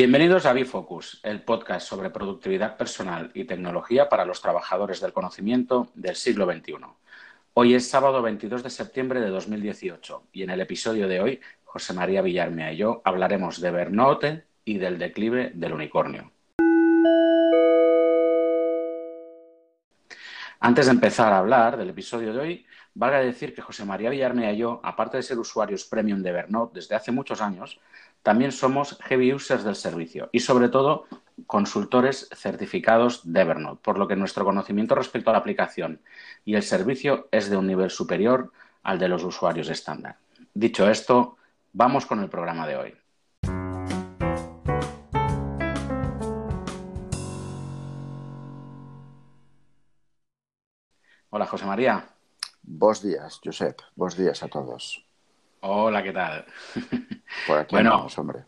Bienvenidos a Bifocus, el podcast sobre productividad personal y tecnología para los trabajadores del conocimiento del siglo XXI. Hoy es sábado 22 de septiembre de 2018 y en el episodio de hoy, José María Villarmea y yo hablaremos de Bernote y del declive del unicornio. Antes de empezar a hablar del episodio de hoy, valga decir que José María Villarmea y yo, aparte de ser usuarios premium de Bernote desde hace muchos años, también somos heavy users del servicio y sobre todo consultores certificados de Evernote, por lo que nuestro conocimiento respecto a la aplicación y el servicio es de un nivel superior al de los usuarios estándar. Dicho esto, vamos con el programa de hoy. Hola, José María. Buenos días, Josep. Buenos días a todos. Hola, ¿qué tal? bueno, hombre.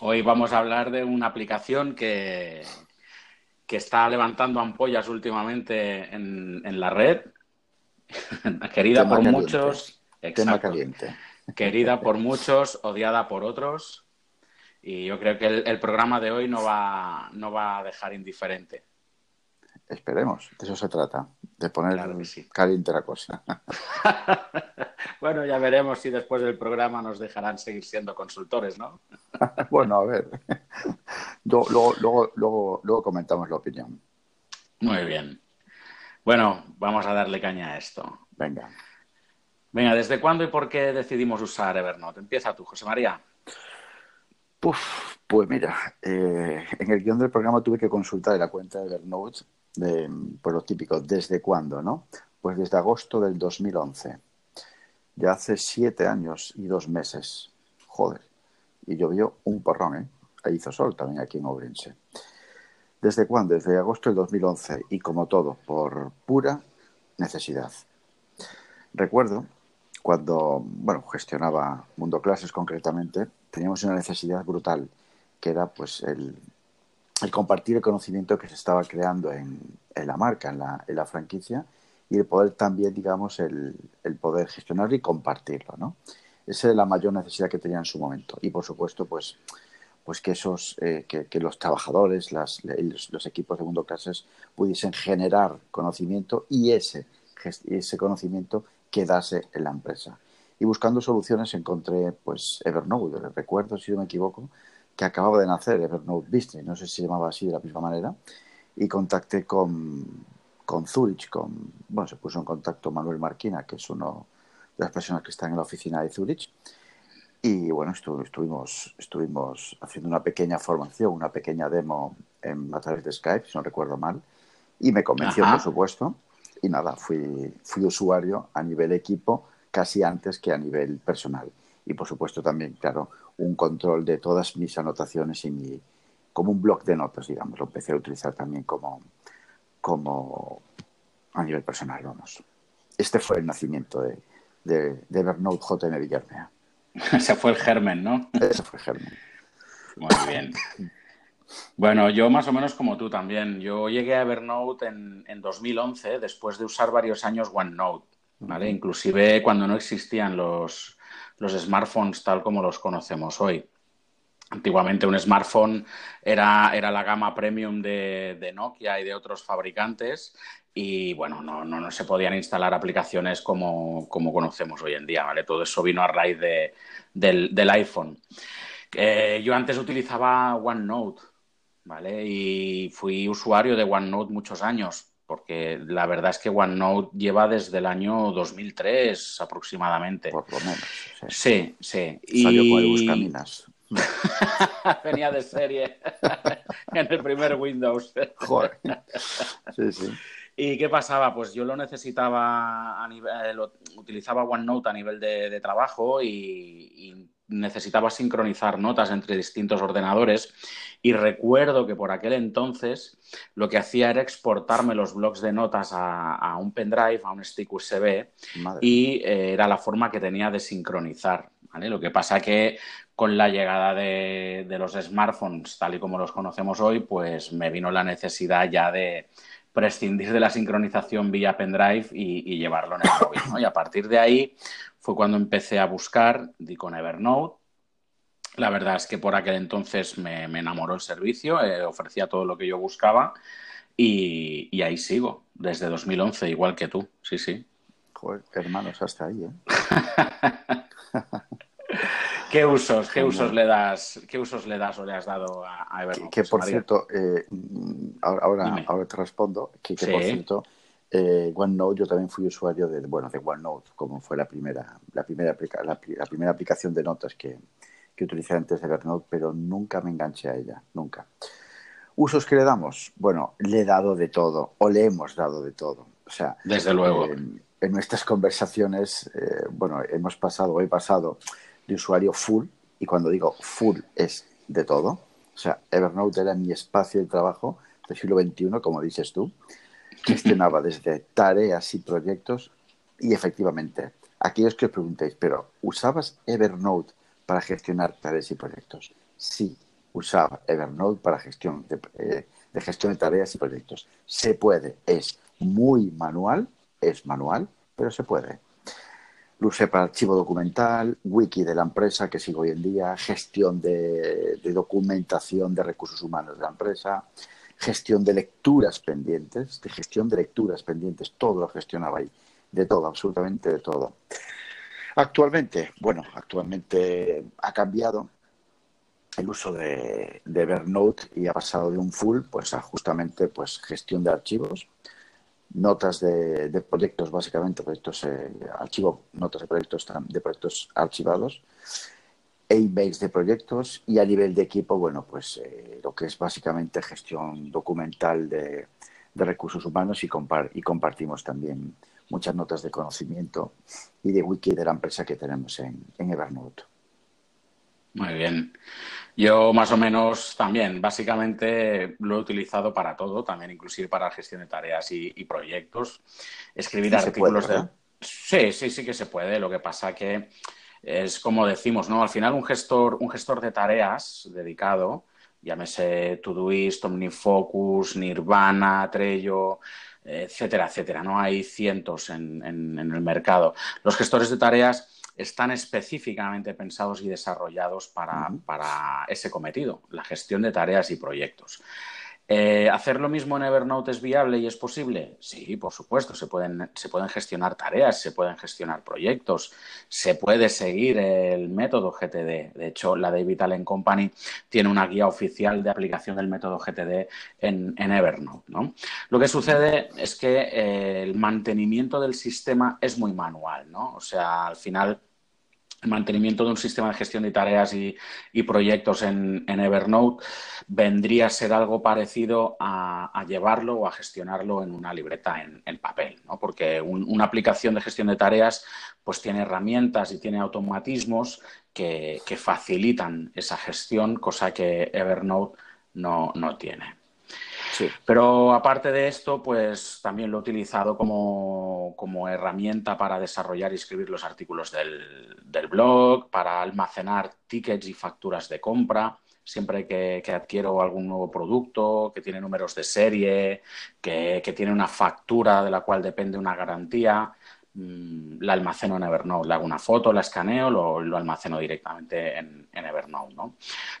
Hoy vamos a hablar de una aplicación que, que está levantando ampollas últimamente en, la red, querida por muchos. Tema caliente. Querida por muchos, odiada por otros. Y yo creo que el, programa de hoy no va, no va a dejar indiferente. Esperemos, de eso se trata, de poner caliente la cosa. bueno, ya veremos si después del programa nos dejarán seguir siendo consultores, ¿no? bueno, a ver. Luego, luego, luego, luego, comentamos la opinión. Muy bien. Bueno, vamos a darle caña a esto. Venga. Venga, ¿desde cuándo y por qué decidimos usar Evernote? Empieza tú, José María. pues mira, eh, en el guion del programa tuve que consultar la cuenta de Evernote de, pues lo típico, ¿desde cuándo, no? Pues desde agosto del 2011. Ya hace siete años y dos meses. Joder. Y llovió un porrón, ¿eh? Ahí hizo sol también aquí en Ourense. ¿Desde cuándo? Desde agosto del 2011 y como todo, por pura necesidad. Recuerdo cuando, bueno, gestionaba Mundo Clases concretamente, teníamos una necesidad brutal, que era pues el el compartir el conocimiento que se estaba creando en, la marca, en la, en la, franquicia, y el poder también, digamos, el, poder gestionarlo y compartirlo, ¿no? Esa es la mayor necesidad que tenía en su momento. Y, por supuesto, pues, pues que, esos, eh, que, los trabajadores, las, los, equipos de Mundo Clases pudiesen generar conocimiento y ese, ese conocimiento quedase en la empresa. Y buscando soluciones encontré, pues, Evernote, recuerdo, si no me equivoco, que acababa de nacer, Evernote Business, no sé si se llamaba así de la misma manera, y contacté con, con Zurich, con, bueno, se puso en contacto Manuel Marquina, que es uno de las personas que están en la oficina de Zurich, y bueno, estuvimos, estuvimos haciendo una pequeña formación, una pequeña demo en, a través de Skype, si no recuerdo mal, y me convenció, por supuesto, y nada, fui, fui usuario a nivel equipo casi antes que a nivel personal. Y por supuesto también, claro, un control de todas mis anotaciones y mi, como un blog de notas, digamos. Lo empecé a utilizar también como, como a nivel personal, vamos. Este fue el nacimiento de, de, de Evernote JM Villarmea. Ese fue el germen, ¿no? Ese fue el germen. Muy bien. Bueno, yo más o menos como tú también. Yo llegué a Evernote en, en 2011 después de usar varios años OneNote, ¿vale? Inclusive cuando no existían los, los smartphones tal como los conocemos hoy. Antiguamente un smartphone era, era la gama premium de, Nokia y de otros fabricantes y bueno, no, no, se podían instalar aplicaciones como, conocemos hoy en día, ¿vale? Todo eso vino a raíz de, del, iPhone. Eh, yo antes utilizaba OneNote, ¿vale? Y fui usuario de OneNote muchos años porque la verdad es que OneNote lleva desde el año 2003 aproximadamente. Por lo menos. Sí, sí. Salió el Buscaminas. Venía de serie en el primer Windows. Joder. Sí, sí. ¿Y qué pasaba? Pues yo lo necesitaba a nivel, eh, lo, utilizaba OneNote a nivel de, trabajo y, necesitaba sincronizar notas entre distintos ordenadores. Y recuerdo que por aquel entonces lo que hacía era exportarme los blocs de notas a, un pendrive, a un stick USB, y eh, era la forma que tenía de sincronizar. Lo que pasa que con la llegada de, de los smartphones, tal y como los conocemos hoy, pues me vino la necesidad ya de prescindir de la sincronización vía pendrive y, llevarlo en el móvil. Y a partir de ahí fue cuando empecé a buscar, di con Evernote, La verdad es que por aquel entonces me, enamoró el servicio, eh, ofrecía todo lo que yo buscaba y, ahí sigo, desde 2011, igual que tú, sí, sí. Joder, hermanos, hasta ahí, ¿eh? ¿Qué usos, qué usos le das, qué usos le das o le has dado a, Evernote? Que, por cierto, eh, ahora, ahora te respondo, que, por cierto, eh, OneNote, yo también fui usuario de, bueno, de OneNote, como fue la primera, la primera, la, primera aplicación de notas que, que utilicé antes de Evernote, pero nunca me enganché a ella, nunca. ¿Usos que le damos? Bueno, le he dado de todo, o le hemos dado de todo. O sea, desde luego. en nuestras conversaciones, eh, bueno, hemos pasado, he pasado de usuario full, y cuando digo full es de todo. O sea, Evernote era mi espacio de trabajo del siglo XXI, como dices tú. Gestionaba desde tareas y proyectos, y efectivamente, aquellos que os preguntéis, pero ¿usabas Evernote para gestionar tareas y proyectos? Sí, usaba Evernote para gestión eh, de, gestión de tareas y proyectos. Se puede, es muy manual, es manual, pero se puede. Lo usé para archivo documental, wiki de la empresa que sigo hoy en día, gestión de, documentación de recursos humanos de la empresa, gestión de lecturas pendientes, de gestión de lecturas pendientes, todo lo gestionaba ahí, de todo, absolutamente de todo. Actualmente, bueno, actualmente ha cambiado, el uso de, Evernote y ha pasado de un full pues a justamente pues gestión de archivos, notas de, proyectos básicamente, proyectos eh, archivo, notas de proyectos de proyectos archivados, e emails de proyectos y a nivel de equipo, bueno, pues eh, lo que es básicamente gestión documental de, recursos humanos y, y compartimos también muchas notas de conocimiento y de wiki de la empresa que tenemos en Evernote. Muy bien. Yo más o menos también, básicamente lo he utilizado para todo, también inclusive para gestión de tareas y, proyectos. Escribir artículos de... Sí, sí, sí que se puede. Lo que pasa que es como decimos, ¿no? Al final un gestor, un gestor de tareas dedicado, llámese Todoist, OmniFocus, Nirvana, Trello, etcétera, etcétera, ¿no? Hay cientos en el mercado. Los gestores de tareas están específicamente pensados y desarrollados para, ese cometido, la gestión de tareas y proyectos. Eh, ¿Hacer lo mismo en Evernote es viable y es posible? Sí, por supuesto. Se pueden, gestionar tareas, se pueden gestionar proyectos, se puede seguir el método GTD. De hecho, la David Allen Company tiene una guía oficial de aplicación del método GTD en, Evernote. Lo que sucede es que eh, el mantenimiento del sistema es muy manual. ¿no? O sea, al final mantenimiento de un sistema de gestión de tareas y, proyectos en, Evernote vendría a ser algo parecido a, llevarlo o a gestionarlo en una libreta en, papel, ¿no? porque una aplicación de gestión de tareas pues tiene herramientas y tiene automatismos que, facilitan esa gestión, cosa que Evernote no tiene. Pero aparte de esto, pues también lo he utilizado como, herramienta para desarrollar y escribir los artículos del, blog, para almacenar tickets y facturas de compra siempre que, adquiero algún nuevo producto, que tiene números de serie, que, que, tiene una factura de la cual depende una garantía, la almaceno en Evernote. Le hago una foto, la escaneo, lo, lo almaceno directamente en, Evernote. ¿no?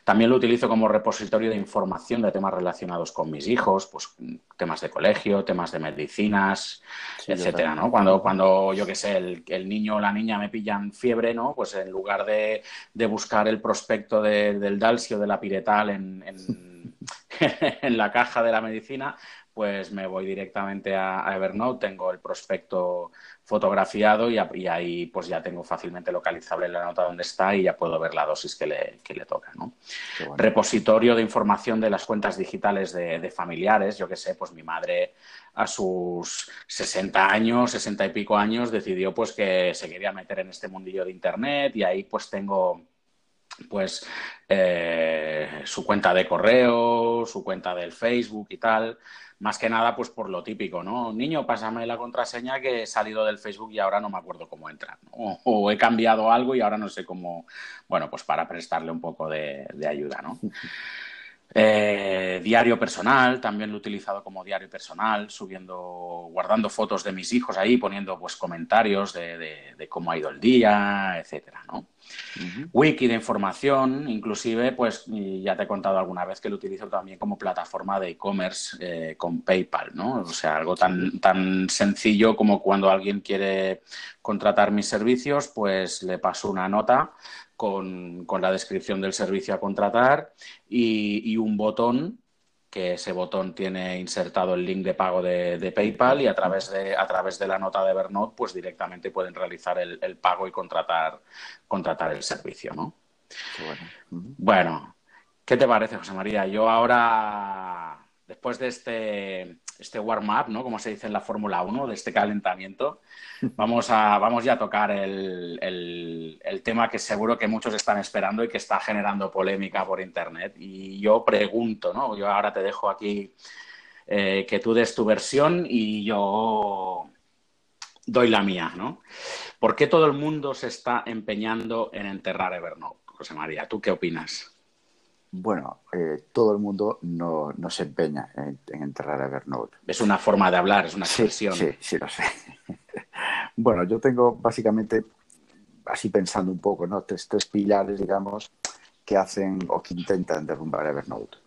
También lo utilizo como repositorio de información de temas relacionados con mis hijos, pues temas de colegio, temas de medicinas, etcétera, ¿no? Cuando, cuando yo qué sé, el, niño o la niña me pillan fiebre, ¿no? Pues en lugar de, buscar el prospecto del Dalsio de la Piretal en, en la caja de la medicina, pues me voy directamente a, Evernote, tengo el prospecto fotografiado y, ahí pues ya tengo fácilmente localizable la nota donde está y ya puedo ver la dosis que le, le toca. ¿no? Repositorio de información de las cuentas digitales de, familiares, yo qué sé, pues mi madre a sus 60 años, 60 y pico años, decidió pues que se quería meter en este mundillo de Internet y ahí pues tengo pues eh, su cuenta de correo, su cuenta del Facebook y tal más que nada pues por lo típico, ¿no? Niño, pásame la contraseña que he salido del Facebook y ahora no me acuerdo cómo entrar, o, he cambiado algo y ahora no sé cómo, bueno, pues para prestarle un poco de, ayuda, ¿no? Eh, diario personal, también lo he utilizado como diario personal, subiendo, guardando fotos de mis hijos ahí, poniendo pues comentarios de, cómo ha ido el día, etcétera, ¿no? Wiki de información, inclusive, pues ya te he contado alguna vez que lo utilizo también como plataforma de e-commerce eh, con PayPal, ¿no? O sea, algo tan, tan sencillo como cuando alguien quiere contratar mis servicios, pues le paso una nota con, la descripción del servicio a contratar y, un botón que ese botón tiene insertado el link de pago de, PayPal y a través de, a través de la nota de Evernote pues directamente pueden realizar el, pago y contratar, contratar el servicio, ¿no? bueno, ¿qué te parece, José María? Yo ahora, después de este este warm-up, ¿no? Como se dice en la Fórmula 1, de este calentamiento, vamos, a, vamos ya a tocar el, el, tema que seguro que muchos están esperando y que está generando polémica por Internet. Y yo pregunto, ¿no? Yo ahora te dejo aquí eh, que tú des tu versión y yo doy la mía, ¿no? ¿Por qué todo el mundo se está empeñando en enterrar Evernote, José María? ¿Tú qué opinas? Bueno, eh, todo el mundo no, se empeña en, enterrar a Evernote. Es una forma de hablar, es una expresión. Sí, sí, lo sé. bueno, yo tengo básicamente, así pensando un poco, ¿no? Tres, pilares, digamos, que hacen o que intentan derrumbar Evernote.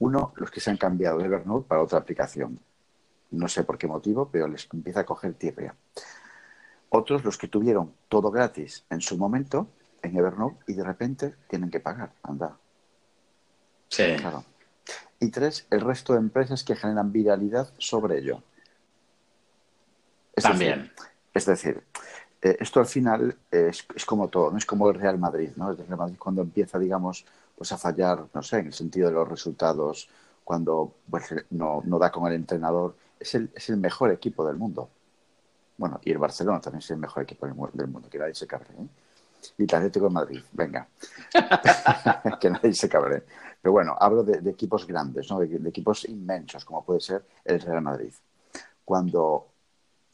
Uno, los que se han cambiado de Evernote para otra aplicación. No sé por qué motivo, pero les empieza a coger tierra. Otros, los que tuvieron todo gratis en su momento en Evernote y de repente tienen que pagar. Anda, Sí. Claro. Y tres, el resto de empresas que generan viralidad sobre ello. También. es decir, eh, esto al final es, como todo, ¿no? Es como el Real Madrid, ¿no? El Real Madrid cuando empieza, digamos, pues a fallar, no sé, en el sentido de los resultados, cuando pues, no, da con el entrenador, es el, es el mejor equipo del mundo. Bueno, y el Barcelona también es el mejor equipo del mundo, que nadie se cabre. ¿eh? Y el Atlético de Madrid, venga. que nadie se cabre. Pero bueno, hablo de, equipos grandes, ¿no? de, equipos inmensos, como puede ser el Real Madrid. Cuando,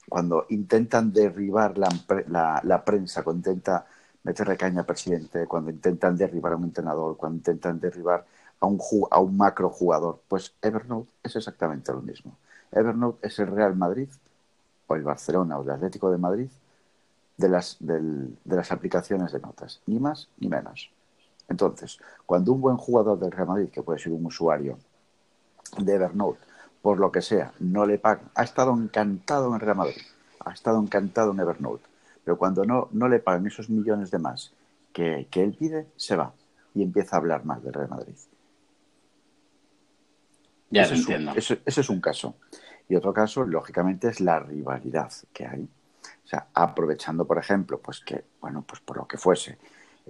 cuando intentan derribar la, la, prensa, cuando intenta meterle caña al presidente, cuando intentan derribar a un entrenador, cuando intentan derribar a un, a un macro jugador, pues Evernote es exactamente lo mismo. Evernote es el Real Madrid o el Barcelona o el Atlético de Madrid de las, de las aplicaciones de notas, ni más ni menos. Entonces, cuando un buen jugador del Real Madrid, que puede ser un usuario de Evernote, por lo que sea, no le pagan, ha estado encantado en Real Madrid, ha estado encantado en Evernote, pero cuando no, no le pagan esos millones de más que, él pide, se va y empieza a hablar más del Real Madrid. Ya ese entiendo. ese, es un caso. Y otro caso, lógicamente, es la rivalidad que hay. O sea, aprovechando, por ejemplo, pues que, bueno, pues por lo que fuese,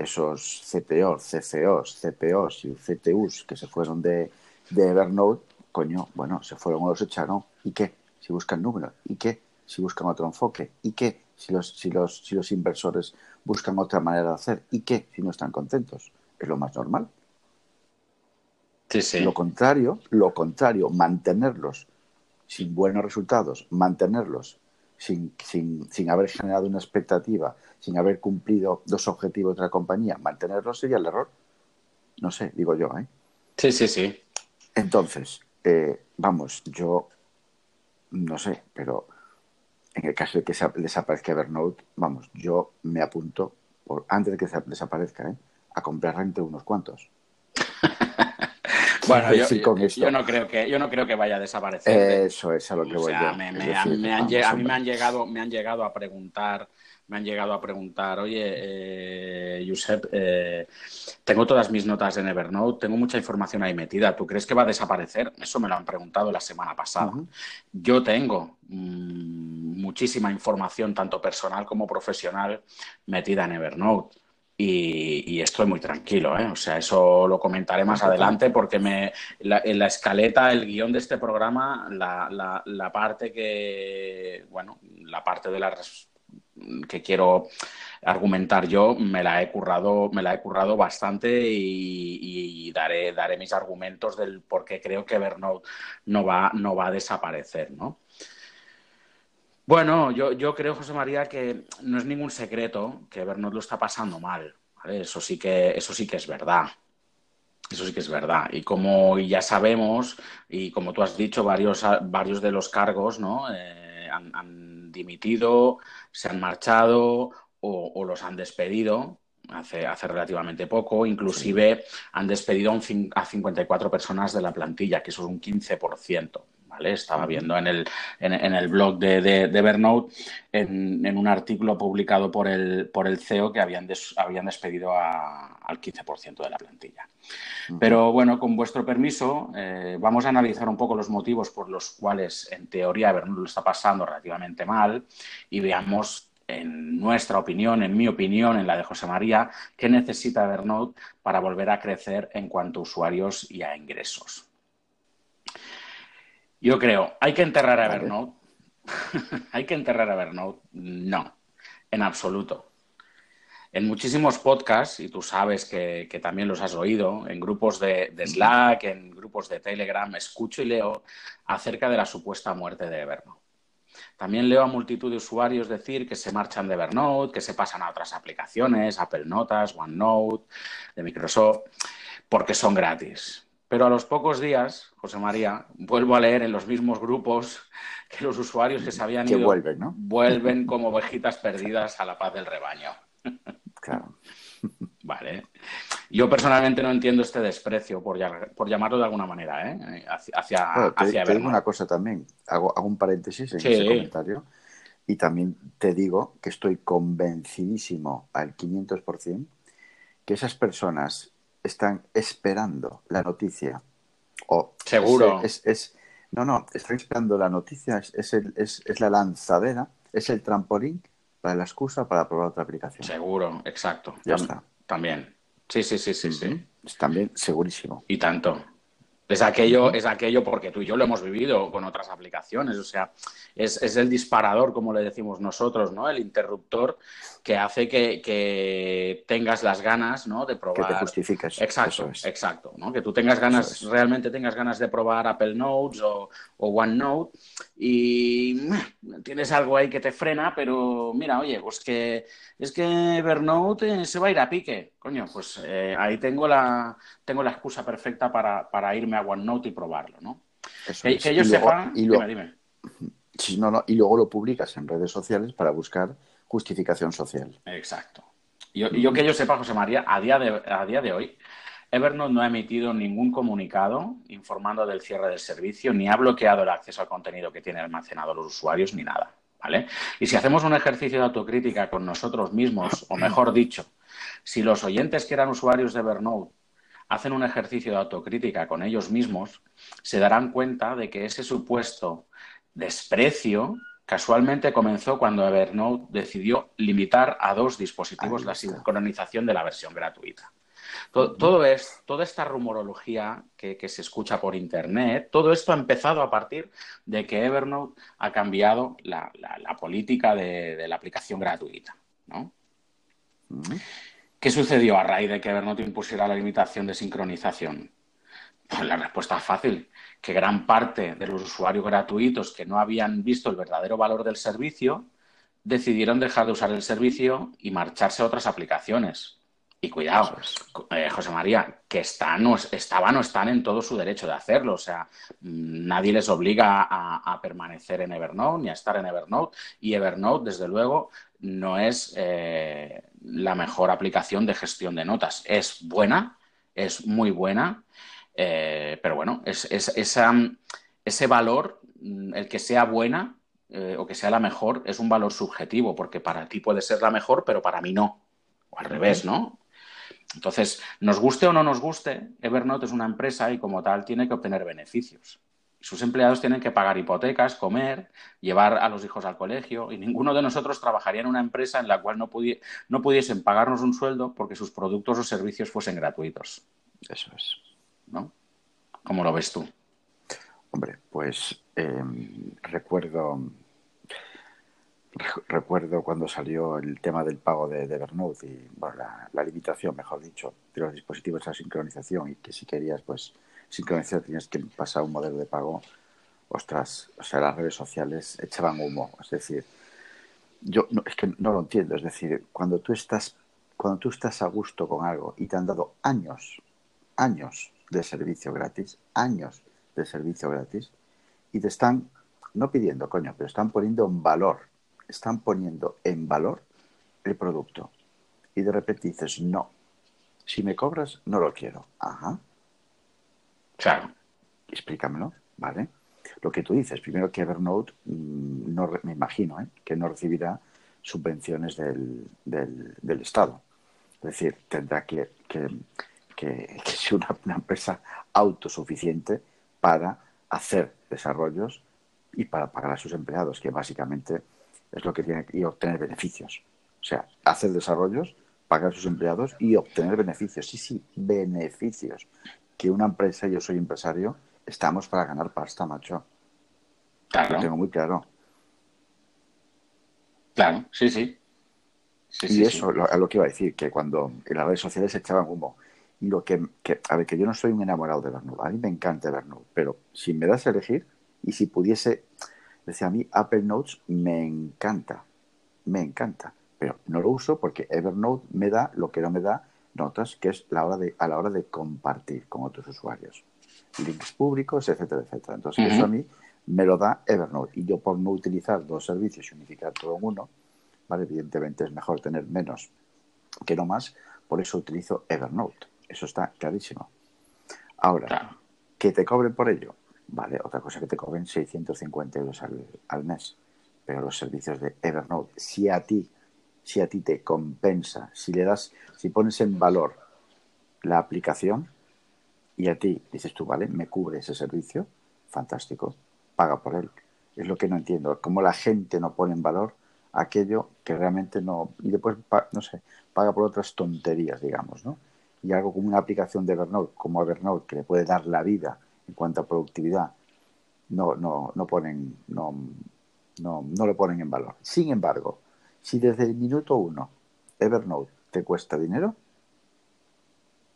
esos CPOs, CCOs, CPOs y CTUs que se fueron de, de Evernote, coño, bueno, se fueron o los echaron. ¿Y qué? Si buscan números. ¿Y qué? Si buscan otro enfoque. ¿Y qué? Si los, si los, si los inversores buscan otra manera de hacer. ¿Y qué? Si no están contentos. Es lo más normal. Sí, sí. Lo contrario, lo contrario, mantenerlos sin buenos resultados, mantenerlos sin, sin, sin haber generado una expectativa, sin haber cumplido dos objetivos de la compañía, mantenerlo sería el error. No sé, digo yo, ¿eh? Sí, sí, sí. Entonces, eh, vamos, yo no sé, pero en el caso de que desaparezca Evernote, vamos, yo me apunto, por, antes de que desaparezca, ¿eh? a comprar entre unos cuantos. Bueno, yo, no creo que, yo no creo que vaya a desaparecer. Eso es a lo que voy a Me, a mí me han llegado, me han llegado a preguntar me han llegado a preguntar, oye, eh, Josep, eh, tengo todas mis notas en Evernote, tengo mucha información ahí metida, ¿tú crees que va a desaparecer? Eso me lo han preguntado la semana pasada. Yo tengo mm, muchísima información, tanto personal como profesional, metida en Evernote. Y, estoy muy tranquilo, ¿eh? O sea, eso lo comentaré más adelante porque me, en la escaleta, el guion de este programa, la, la, parte que, bueno, la parte de las que quiero argumentar yo, me la he currado, me la he currado bastante y, daré, daré mis argumentos del por qué creo que Evernote no va, no va a desaparecer, ¿no? Bueno, yo, yo creo, José María, que no es ningún secreto que Evernote lo está pasando mal. Eso, sí que, eso sí que es verdad. Eso sí que es verdad. Y como ya sabemos, y como tú has dicho, varios, varios de los cargos ¿no? Eh, han, dimitido, se han marchado o, los han despedido hace, hace relativamente poco. Inclusive han despedido a 54 personas de la plantilla, que eso es un 15%. Estaba viendo en el, en, el blog de, de, Evernote, en, un artículo publicado por el, por el CEO, que habían, habían despedido al 15% de la plantilla. Pero bueno, con vuestro permiso, eh, vamos a analizar un poco los motivos por los cuales, en teoría, Evernote lo está pasando relativamente mal y veamos en nuestra opinión, en mi opinión, en la de José María, qué necesita Evernote para volver a crecer en cuanto a usuarios y a ingresos. Yo creo, ¿hay que enterrar a Evernote? ¿Hay que enterrar a Evernote? No, en absoluto. En muchísimos podcasts, y tú sabes que, también los has oído, en grupos de, Slack, en grupos de Telegram, escucho y leo acerca de la supuesta muerte de Evernote. También leo a multitud de usuarios decir que se marchan de Evernote, que se pasan a otras aplicaciones, Apple Notas, OneNote, de Microsoft, porque son gratis. Pero a los pocos días, José María, vuelvo a leer en los mismos grupos que los usuarios que se habían ido vuelven, ¿no? vuelven como ovejitas perdidas a la paz del rebaño. Claro. Vale. Yo personalmente no entiendo este desprecio, por, llamarlo de alguna manera, ¿eh? hacia, te, digo una cosa también, hago, un paréntesis en ese comentario, y también te digo que estoy convencidísimo al 500% que esas personas están esperando la noticia. O Seguro. Es, no, no, están esperando la noticia, es, es, la lanzadera, es el trampolín para la excusa para probar otra aplicación. Seguro, exacto. Ya está. También. Sí, sí, sí, sí, sí. También segurísimo. Y tanto. Es aquello, es aquello porque tú y yo lo hemos vivido con otras aplicaciones, o sea, es, es el disparador, como le decimos nosotros, ¿no? El interruptor que hace que, tengas las ganas, ¿no? De probar. Que te justifiques. Exacto, exacto, ¿no? Que tú tengas ganas, realmente tengas ganas de probar Apple Notes o, o OneNote y tienes algo ahí que te frena, pero mira, oye, pues que es que Evernote se va a ir a pique, coño, pues eh, ahí tengo la, tengo la excusa perfecta para, para irme a OneNote y probarlo, ¿no? que, ellos sepan, y luego, dime, y luego lo publicas en redes sociales para buscar justificación social. Exacto. Y yo, que yo sepa, José María, a día, de, a día de hoy, Evernote no ha emitido ningún comunicado informando del cierre del servicio, ni ha bloqueado el acceso al contenido que tiene almacenado los usuarios, ni nada. ¿Vale? Y si hacemos un ejercicio de autocrítica con nosotros mismos, o mejor dicho, si los oyentes que eran usuarios de Evernote hacen un ejercicio de autocrítica con ellos mismos, se darán cuenta de que ese supuesto desprecio casualmente comenzó cuando Evernote decidió limitar a dos dispositivos la sincronización de la versión gratuita. Todo, es, toda esta rumorología que, se escucha por Internet, todo esto ha empezado a partir de que Evernote ha cambiado la, política de, la aplicación gratuita. ¿no? ¿Qué sucedió a raíz de que Evernote impusiera la limitación de sincronización? Pues la respuesta es fácil, que gran parte de los usuarios gratuitos que no habían visto el verdadero valor del servicio decidieron dejar de usar el servicio y marcharse a otras aplicaciones. Y cuidado, eh, José María, que están o, estaban o están en todo su derecho de hacerlo. O sea, mm, nadie les obliga a, permanecer en Evernote ni a estar en Evernote. Y Evernote, desde luego, no es eh, la mejor aplicación de gestión de notas. Es buena, es muy buena, eh, pero bueno, es, ese valor, mm, el que sea buena o que sea la mejor, es un valor subjetivo, porque para ti puede ser la mejor, pero para mí no. O al revés, ¿no? Entonces, nos guste o no nos guste, Evernote es una empresa y como tal tiene que obtener beneficios. Sus empleados tienen que pagar hipotecas, comer, llevar a los hijos al colegio y ninguno de nosotros trabajaría en una empresa en la cual no, pudiesen pagarnos un sueldo porque sus productos o servicios fuesen gratuitos. Eso es. ¿No? ¿Cómo lo ves tú? Hombre, pues em, recuerdo recuerdo cuando salió el tema del pago de, Evernote y bueno, la, limitación, mejor dicho, de los dispositivos a sincronización y que si querías pues sincronizar tenías que pasar un modelo de pago, ostras, o sea, las redes sociales echaban humo, es decir, yo no, es que no lo entiendo, es decir, cuando tú estás cuando tú estás a gusto con algo y te han dado años, años de servicio gratis, años de servicio gratis, y te están, no pidiendo, coño, pero están poniendo en valor, están poniendo en valor el producto. Y de repente dices, no, si me cobras, no lo quiero. Ajá. Claro. Explícamelo, ¿vale? Lo que tú dices, primero que Evernote, mm, no, me imagino, ¿eh? que no recibirá subvenciones del, del, Estado. Es decir, tendrá que, que, que, ser una, empresa autosuficiente para hacer desarrollos y para pagar a sus empleados, que básicamente es lo que tiene y obtener beneficios. O sea, hacer desarrollos, pagar a sus empleados y obtener beneficios. Sí, sí, beneficios. Que una empresa, yo soy empresario, estamos para ganar pasta, macho. Claro. Lo tengo muy claro. Claro, sí, sí. y eso es lo que iba a decir, que cuando en las redes sociales se echaban humo. Y lo que, a ver, que yo no soy un enamorado de Evernote, a mí me encanta Evernote, pero si me das a elegir y si pudiese, decía a mí, Apple Notes me encanta, me encanta, pero no lo uso porque Evernote me da lo que no me da notas, que es la hora de, a la hora de compartir con otros usuarios, links públicos, etcétera, etcétera. Entonces, eso a mí me lo da Evernote. Y yo por no utilizar dos servicios y unificar todo en uno, ¿vale? evidentemente es mejor tener menos que no más, por eso utilizo Evernote. Eso está clarísimo. Ahora, que te cobren por ello, vale, otra cosa que te cobren 650 euros al, mes. Pero los servicios de Evernote, si a ti, si a ti te compensa, si le das, si pones en valor la aplicación y a ti dices tú, vale, me cubre ese servicio, fantástico paga por él. Es lo que no entiendo, cómo la gente no pone en valor aquello que realmente no... Y después, no sé, paga por otras tonterías, digamos, ¿no? Y algo como una aplicación de Evernote, como Evernote, que le puede dar la vida en cuanto a productividad, no, no, no ponen, no, no, no lo ponen en valor. Sin embargo, si desde el minuto uno Evernote te cuesta dinero,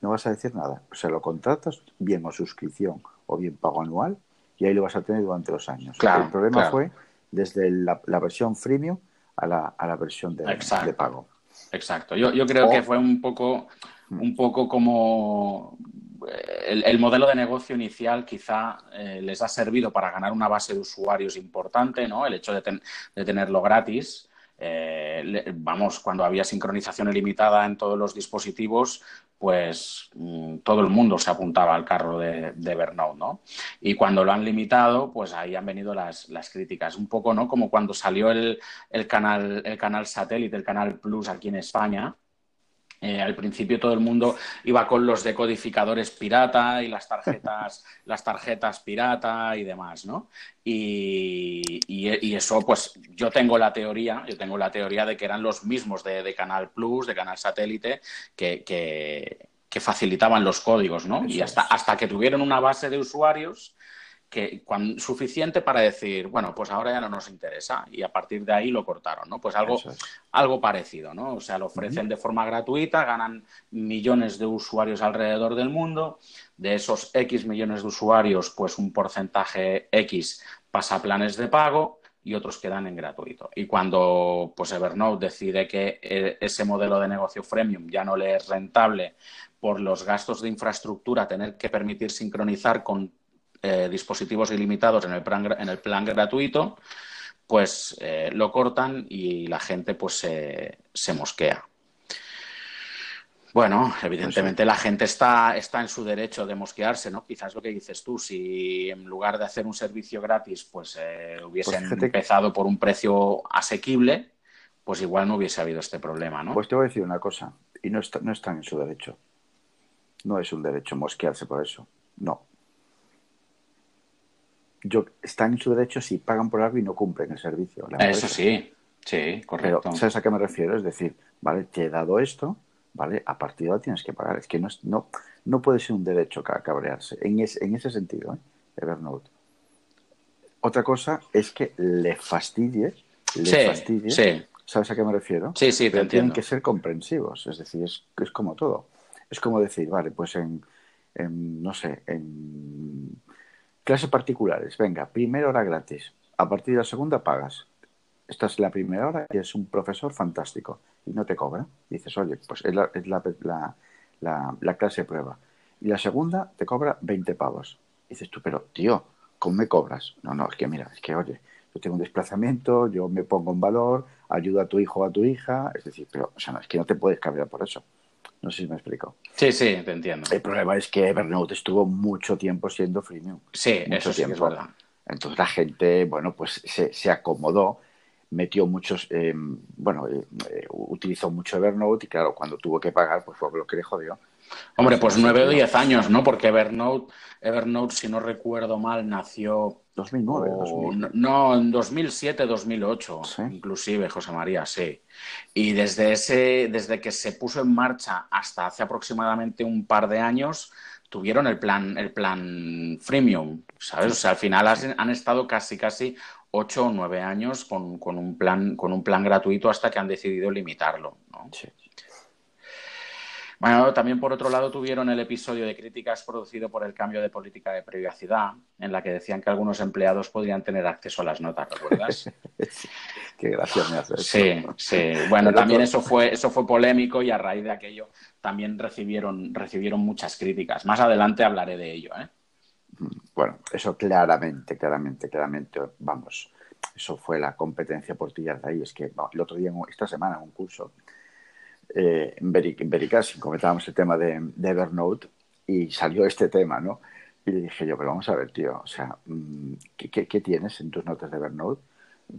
no vas a decir nada. O sea, lo contratas bien o suscripción o bien pago anual y ahí lo vas a tener durante los años. Claro, el problema fue desde la, versión freemium a la, a la versión de, de, pago. Exacto. Yo, yo creo que fue un poco. Un poco como eh, el, modelo de negocio inicial quizá eh, les ha servido para ganar una base de usuarios importante, ¿no? El hecho de, de tenerlo gratis eh, vamos, cuando había sincronización ilimitada en todos los dispositivos, pues mm, todo el mundo se apuntaba al carro de, de ¿no? Y cuando lo han limitado, pues ahí han venido las, las críticas. Un poco, ¿no? Como cuando salió el, el, canal, el canal satélite, el canal Plus aquí en España, eh, al principio todo el mundo iba con los decodificadores pirata y las tarjetas, las tarjetas pirata y demás, ¿no? Y, eso, pues yo tengo la teoría, yo tengo la teoría de que eran los mismos de, Canal Plus, de Canal Satélite, que, que, facilitaban los códigos, ¿no? y hasta, hasta que tuvieron una base de usuarios que suficiente para decir, bueno, pues ahora ya no nos interesa y a partir de ahí lo cortaron, ¿no? Pues algo, algo parecido, ¿no? O sea, lo ofrecen de forma gratuita, ganan millones de usuarios alrededor del mundo, de esos X millones de usuarios, pues un porcentaje X pasa a planes de pago y otros quedan en gratuito. Y cuando pues Evernote decide que eh, ese modelo de negocio freemium ya no le es rentable por los gastos de infraestructura, tener que permitir sincronizar con eh, dispositivos ilimitados en el plan, en el plan gratuito, pues eh, lo cortan y la gente pues se mosquea. Bueno, evidentemente la gente está, está en su derecho de mosquearse, ¿no? Quizás lo que dices tú, si en lugar de hacer un servicio gratis, pues eh, hubiesen pues empezado por un precio asequible, pues igual no hubiese habido este problema, ¿no? Pues te voy a decir una cosa, y no, está, no están en su derecho. No es un derecho mosquearse por eso, no yo, están en su derecho si pagan por algo y no cumplen el servicio. Eso sí, sí, correcto. Pero, ¿sabes a qué me refiero? Es decir, vale, te he dado esto, vale, a partir de ahora tienes que pagar. Es que no, no, no puede ser un derecho cabrearse, en, en ese sentido, ¿eh? Evernote. Otra cosa es que le fastidie, le. Sí. ¿Sabes a qué me refiero? Sí, sí, Pero tienen que ser comprensivos, es decir, es, es como todo. Es como decir, vale, pues en, en no sé, en Clases particulares, venga, primera hora gratis. A partir de la segunda pagas. Esta es la primera hora y es un profesor fantástico y no te cobra. Dices, oye, pues es la, es la, la, la, clase prueba. y la segunda te cobra 20 pavos. Dices tú, pero tío, ¿cómo me cobras? No, no, es que mira, es que oye, yo tengo un desplazamiento, yo me pongo en valor, ayudo a tu hijo o a tu hija, es decir, pero o sea, no, es que no te puedes cambiar por eso. No sé si me explico. Sí, sí, te entiendo. El problema es que Evernote estuvo mucho tiempo siendo freemium. Sí, mucho eso sí que es tiempo. verdad. Entonces la gente, bueno, pues se, se acomodó, metió muchos, eh, bueno, eh, eh, utilizó mucho Evernote y claro, cuando tuvo que pagar, pues fue lo que le jodió. Hombre, pues nueve o diez años, ¿no? Porque Evernote, Evernote, si no recuerdo mal, nació 2009, o- 2000. no, en 2007, 2008, Sí. inclusive, José María, sí. Y desde ese, desde que se puso en marcha hasta hace aproximadamente un par de años, tuvieron el plan, el plan freemium, ¿sabes? O sea, al final has- han estado casi, casi ocho o nueve años con, con un plan, con un plan gratuito hasta que han decidido limitarlo, ¿no? Sí. Bueno, también por otro lado tuvieron el episodio de críticas producido por el cambio de política de privacidad, en la que decían que algunos empleados podrían tener acceso a las notas, ¿recuerdas? Qué gracia me hace. eso. Sí, sí. Bueno, también eso fue, eso fue polémico y a raíz de aquello también recibieron, recibieron muchas críticas. Más adelante hablaré de ello, ¿eh? Bueno, eso claramente, claramente, claramente, vamos, eso fue la competencia por tirar de ahí. Es que el otro día, esta semana, en un curso, eh, en Vericasi, comentábamos el tema de, de Evernote y salió este tema, ¿no? Y le dije yo, pero vamos a ver, tío, o sea, mm, ¿qué, qué- qué tienes en tus notas de Evernote?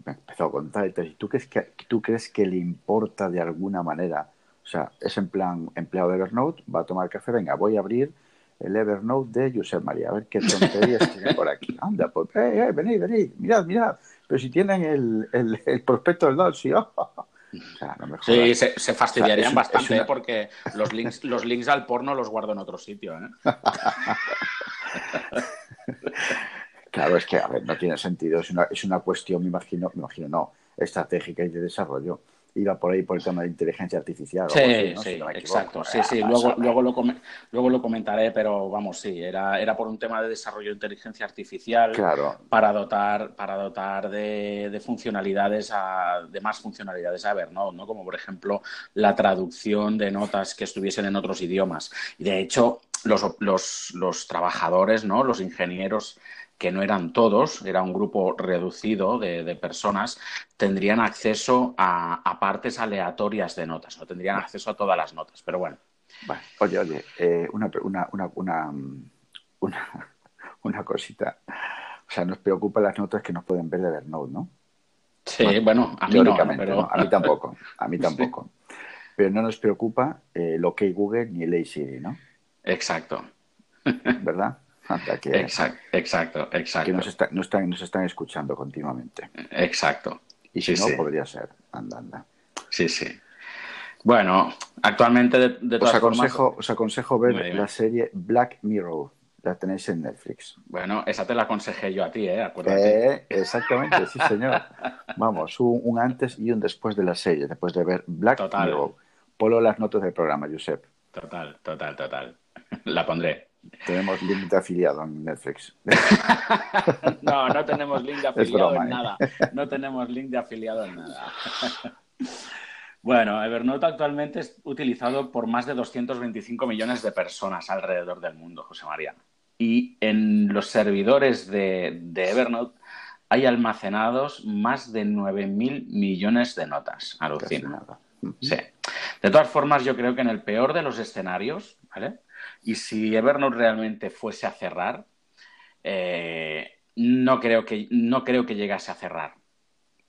Me empezó a contar y tal, ¿y tú crees, que, tú crees que le importa de alguna manera? O sea, es en plan empleado de Evernote, va a tomar café, venga, voy a abrir el Evernote de Josep María, a ver qué tonterías tiene por aquí. Anda, pues, eh, eh, venid, venid, mirad, mirad. Pero si tienen el, el, el prospecto del Dolce, oh, oh, oh. O sea, no me Sí, se, se fastidiarían O sea, bastante, una- ¿eh? porque los links, los links al porno los guardo en otro sitio, ¿eh? Claro, es que, a ver, no tiene sentido. Es una, es una cuestión, me imagino, me imagino, no, estratégica y de desarrollo. Iba por ahí por el tema de inteligencia artificial. o Sí, algo así, ¿no? sí, Si no exacto. Sí, Ah, sí, vas luego, luego, lo luego lo comentaré, pero vamos, sí, era, era por un tema de desarrollo de inteligencia artificial Claro, para dotar, para dotar de, de funcionalidades a, de más funcionalidades a Evernote, ¿no? Como por ejemplo la traducción de notas que estuviesen en otros idiomas. Y de hecho, los, los, los trabajadores, ¿no? Los ingenieros que no eran todos, era un grupo reducido de, de personas, tendrían acceso a, a partes aleatorias de notas, no tendrían acceso a todas las notas. Pero bueno, Vale. Oye, oye, eh, una, una, una, una, mm, una, una cosita. O sea, nos preocupan las notas que nos pueden ver de Evernote, ¿no? sí, Bueno, bueno, a mí no, Teóricamente, pero... ¿no? A mí tampoco, a mí tampoco. Pero no nos preocupa eh, lo que Google ni el Siri, ¿no? Exacto, ¿Verdad? Anda, que, exacto, exacto, exacto. que nos, está- nos están, nos están escuchando continuamente. Exacto. Y si Sí, no, sí. podría ser. Anda, anda. Sí, sí. Bueno, actualmente de, de Os todas aconsejo, formas, os aconsejo ver Dime, dime. la serie Black Mirror. La tenéis en Netflix. bueno, esa te la aconsejé yo a ti, ¿eh? Acuérdate. Eh, exactamente, sí, señor. Vamos, un, un antes y un después de la serie, después de ver Black Total. Mirror. Polo las notas del programa, Josep. Total, total, total. La pondré. Tenemos link de afiliado en Netflix. No, no tenemos link de afiliado broma, en ¿eh? nada. No tenemos link de afiliado en nada. Bueno, Evernote actualmente es utilizado por más de 225 millones de personas alrededor del mundo, José María. Y en los servidores de, de Evernote hay almacenados más de 9.000 millones de notas. Alucina. Sí. De todas formas, yo creo que en el peor de los escenarios, ¿vale? Y si Evernote realmente fuese a cerrar, eh, no, creo que, no creo que llegase a cerrar.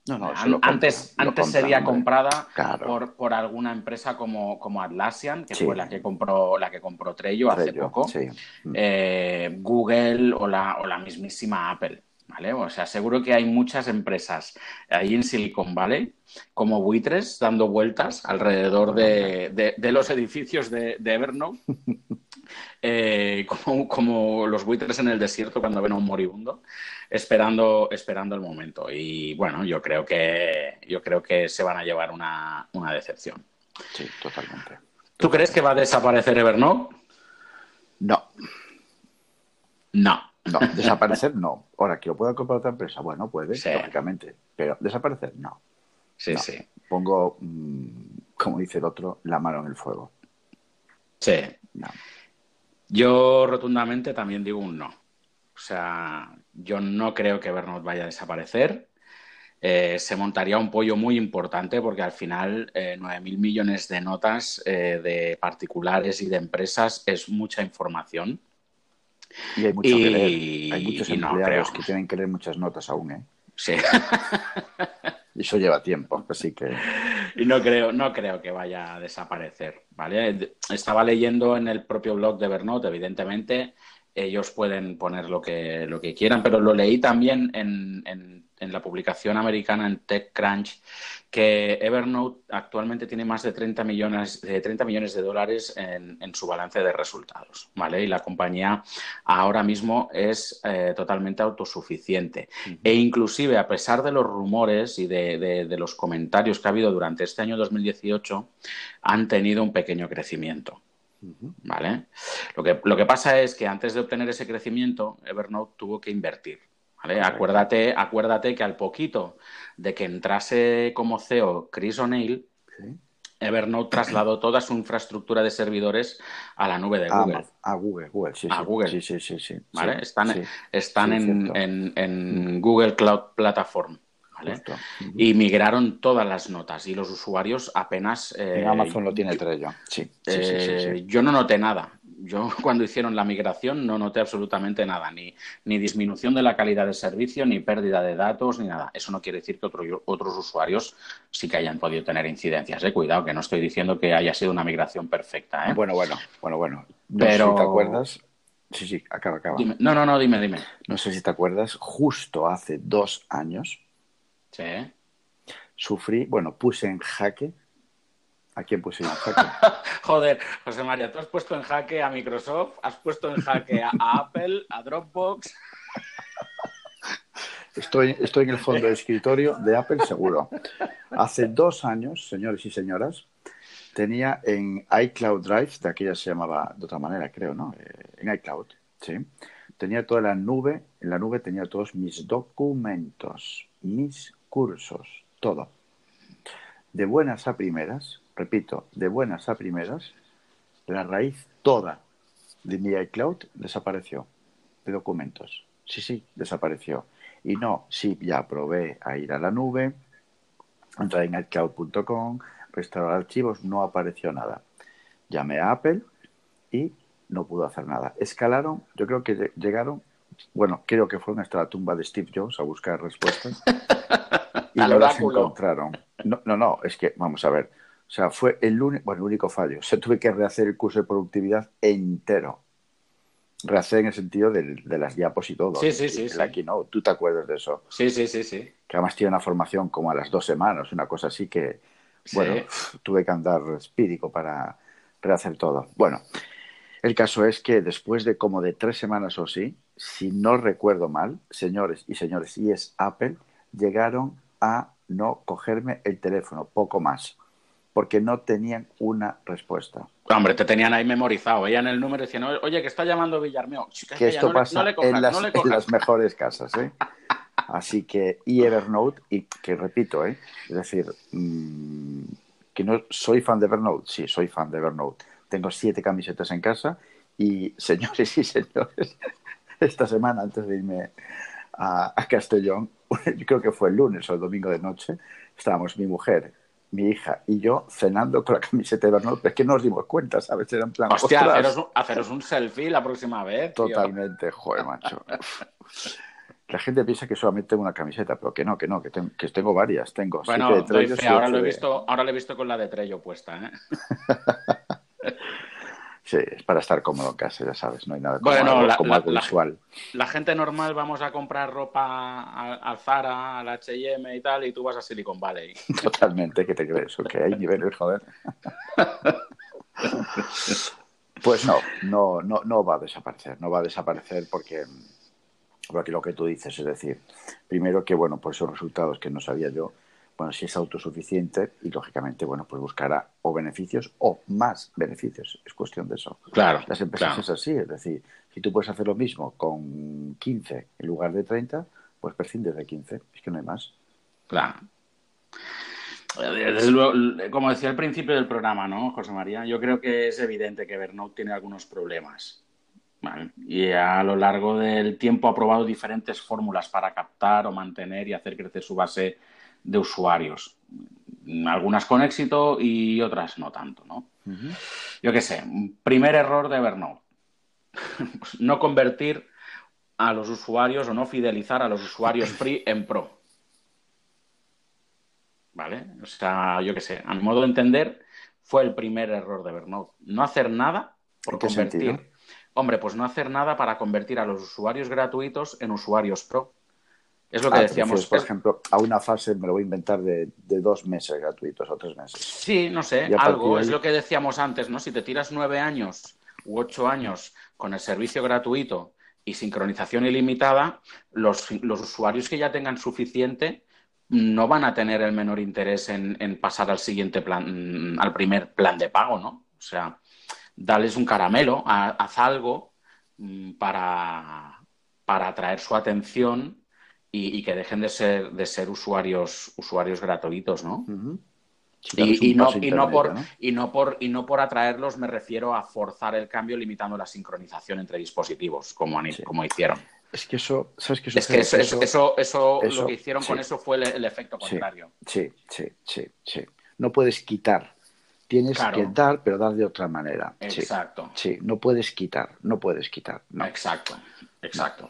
No, no, An- compra, antes antes sería comprada Claro. por, por alguna empresa como, como Atlassian, que Sí. fue la que compró, la que compró Trello hace poco, sí. Eh, Google o la, o la mismísima Apple. ¿Vale? O sea, seguro que hay muchas empresas ahí en Silicon Valley como buitres dando vueltas alrededor de, de- de los edificios de, de Evernote, eh, como, como los buitres en el desierto cuando ven a un moribundo, esperando, esperando el momento. Y bueno, yo creo que, yo creo que se van a llevar una, una decepción. Sí, totalmente. ¿Tú crees que va a desaparecer Evernote? No, No. No, desaparecer no. Ahora, que lo pueda comprar otra empresa, bueno, puede, Sí. lógicamente. Pero desaparecer no. Sí, No. sí. Pongo, mm, como dice el otro, la mano en el fuego. Sí. No. Yo rotundamente también digo un no. O sea, yo no creo que Evernote vaya a desaparecer. Eh, se montaría un pollo muy importante porque al final eh, 9.000 millones de notas eh, de particulares y de empresas es mucha información. Y hay mucho que leer. Hay muchos empleados que tienen que leer muchas notas aún, ¿eh? Sí. y eso lleva tiempo, así que... Y no creo, no creo que vaya a desaparecer, ¿vale? Estaba leyendo en el propio blog de Evernote, evidentemente, ellos pueden poner lo que, lo que quieran, pero lo leí también en, en, la publicación americana en TechCrunch que Evernote actualmente tiene más de 30 millones de, 30 millones de dólares en, en su balance de resultados, ¿vale? Y la compañía ahora mismo es eh, totalmente autosuficiente. Uh -huh. E inclusive, a pesar de los rumores y de, de, de los comentarios que ha habido durante este año 2018, han tenido un pequeño crecimiento. ¿Vale? Lo que, lo que pasa es que antes de obtener ese crecimiento, Evernote tuvo que invertir. ¿Vale? Acuérdate, acuérdate que al poquito de que entrase como CEO Chris O'Neill, ¿Sí? Evernote trasladó toda su infraestructura de servidores a la nube de Google. A, a Google, Google, sí. A sí, Google. Sí, sí, sí. sí ¿vale? están sí. están en, en Google Cloud Platform. ¿vale? Y migraron todas las notas y los usuarios apenas... eh, En Amazon lo tiene Trello. Sí, sí, eh, sí. Yo no noté nada. Yo cuando hicieron la migración no noté absolutamente nada, ni, ni disminución de la calidad del servicio, ni pérdida de datos, ni nada. Eso no quiere decir que otro- otros usuarios sí que hayan podido tener incidencias. ¿eh? Cuidado, que no estoy diciendo que haya sido una migración perfecta. ¿eh? Bueno, bueno, bueno, bueno. No sé Pero- si te acuerdas. Sí, sí, acaba, acaba. Dime- No, no, no, dime, dime. No sé si te acuerdas, justo hace dos años Sí. sufrí, bueno, puse en jaque. ¿A quién puse en jaque? Joder, José María, tú has puesto en jaque a Microsoft, has puesto en jaque a, a Apple, a Dropbox. Estoy, estoy en el fondo de escritorio de Apple, seguro. Hace dos años, señores y señoras, tenía en iCloud Drive, de aquella se llamaba de otra manera, creo, ¿no? Eh, en iCloud, sí. Tenía toda la nube, en la nube tenía todos mis documentos, mis cursos, todo. De buenas a primeras, repito, de buenas a primeras, la raíz toda de mi iCloud desapareció, de documentos. Sí, sí, desapareció. Y no, sí, ya probé a ir a la nube, entrar en iCloud.com, restaurar archivos, no apareció nada. Llamé a Apple y no pudo hacer nada. Escalaron, yo creo que lle- llegaron, bueno, creo que fueron hasta la tumba de Steve Jobs a buscar respuestas y no las encontraron. No, no, no, es que, vamos a ver, o sea, fue el, uni- bueno, el único fallo. O sea, tuve que rehacer el curso de productividad entero. Rehacer en el sentido del- de, las diapos y todo. Sí, sí, sí, La sí. keynote, tú te acuerdas de eso. Sí, sí, sí, sí. Que además tiene una formación como a las dos semanas, una cosa así que, Sí. bueno, tuve que andar espírico para rehacer todo. Bueno, el caso es que después de como de tres semanas o así, si no recuerdo mal, señores y señores, y es Apple, llegaron a no cogerme el teléfono, poco más, porque no tenían una respuesta. Hombre, te tenían ahí memorizado. Veían el número y decían, oye, que está llamando Villarmeo. Que esto no le- pasa no le cojas, en, las, no le en cojas. las mejores casas, ¿eh? Así que, y Evernote, y que repito, ¿eh? Es decir, mmm, que no soy fan de Evernote, sí, soy fan de Evernote. Tengo siete camisetas en casa y, señores y señores, esta semana antes de irme a, a Castellón, yo creo que fue el lunes o el domingo de noche, estábamos mi mujer, mi hija y yo cenando con la camiseta de pero es que no nos dimos cuenta, ¿sabes? Era en plan, Hostia, haceros un, haceros un selfie la próxima vez. tío. Totalmente, joder, macho. La gente piensa que solamente tengo una camiseta, pero que no, que no, que, ten- que tengo varias. Tengo siete Bueno, de doy Trello, fe, ahora lo he de- visto, ahora lo he visto con la de Trello puesta, ¿eh? Sí, es para estar cómodo en casa, ya sabes, no hay nada como Bueno, algo, la- como la- algo la- visual. La gente normal vamos a comprar ropa al, al Zara, al H&M y tal, y tú vas a Silicon Valley. Totalmente, ¿qué te crees? Ok, hay niveles, joder. Pues no, no, no, no va a desaparecer, no va a desaparecer porque, porque lo que tú dices, es decir, primero que, bueno, por esos resultados que no sabía yo, bueno, si es autosuficiente y, lógicamente, bueno, pues buscará o beneficios o más beneficios, es cuestión de eso. Claro, Las empresas claro. es así, es decir, si tú puedes hacer lo mismo con 15 en lugar de 30, pues prescindes de 15, es que no hay más. Claro. Desde luego, como decía al principio del programa, ¿no, José María? Yo creo que es evidente que Evernote tiene algunos problemas. Y a lo largo del tiempo ha probado diferentes fórmulas para captar o mantener y hacer crecer su base de usuarios. Algunas con éxito y otras no tanto, ¿no? Yo qué sé, primer error de Evernote. no convertir a los usuarios o no fidelizar a los usuarios free en pro. ¿Vale? O sea, yo qué sé, a mi modo de entender, fue el primer error de Evernote. No hacer nada por convertir. Hombre, pues no hacer nada para convertir a los usuarios gratuitos en usuarios pro. Es lo que ah, decíamos. por ejemplo, a una fase, me lo voy a inventar, de, dos meses gratuitos o tres meses. Sí, no sé, algo. Es lo que decíamos antes, ¿no? Si te tiras nueve años u ocho años con el servicio gratuito y sincronización ilimitada, los, usuarios que ya tengan suficiente no van a tener el menor interés en, pasar al siguiente plan, al primer plan de pago, ¿no? O sea, dales un caramelo, haz algo mm, para, para atraer su atención y, que dejen de ser, de ser usuarios, usuarios gratuitos, ¿no? y, no, por, y, no por, y no por atraerlos me refiero a forzar el cambio limitando la sincronización entre dispositivos, como, como hicieron. Es que eso, ¿sabes qué Es que eso, eso, lo que hicieron con eso fue el, efecto contrario. Sí, sí, sí, sí. No puedes quitar. Tienes que dar, pero dar de otra manera. Exacto. Sí, no puedes quitar, no puedes quitar. Exacto, exacto.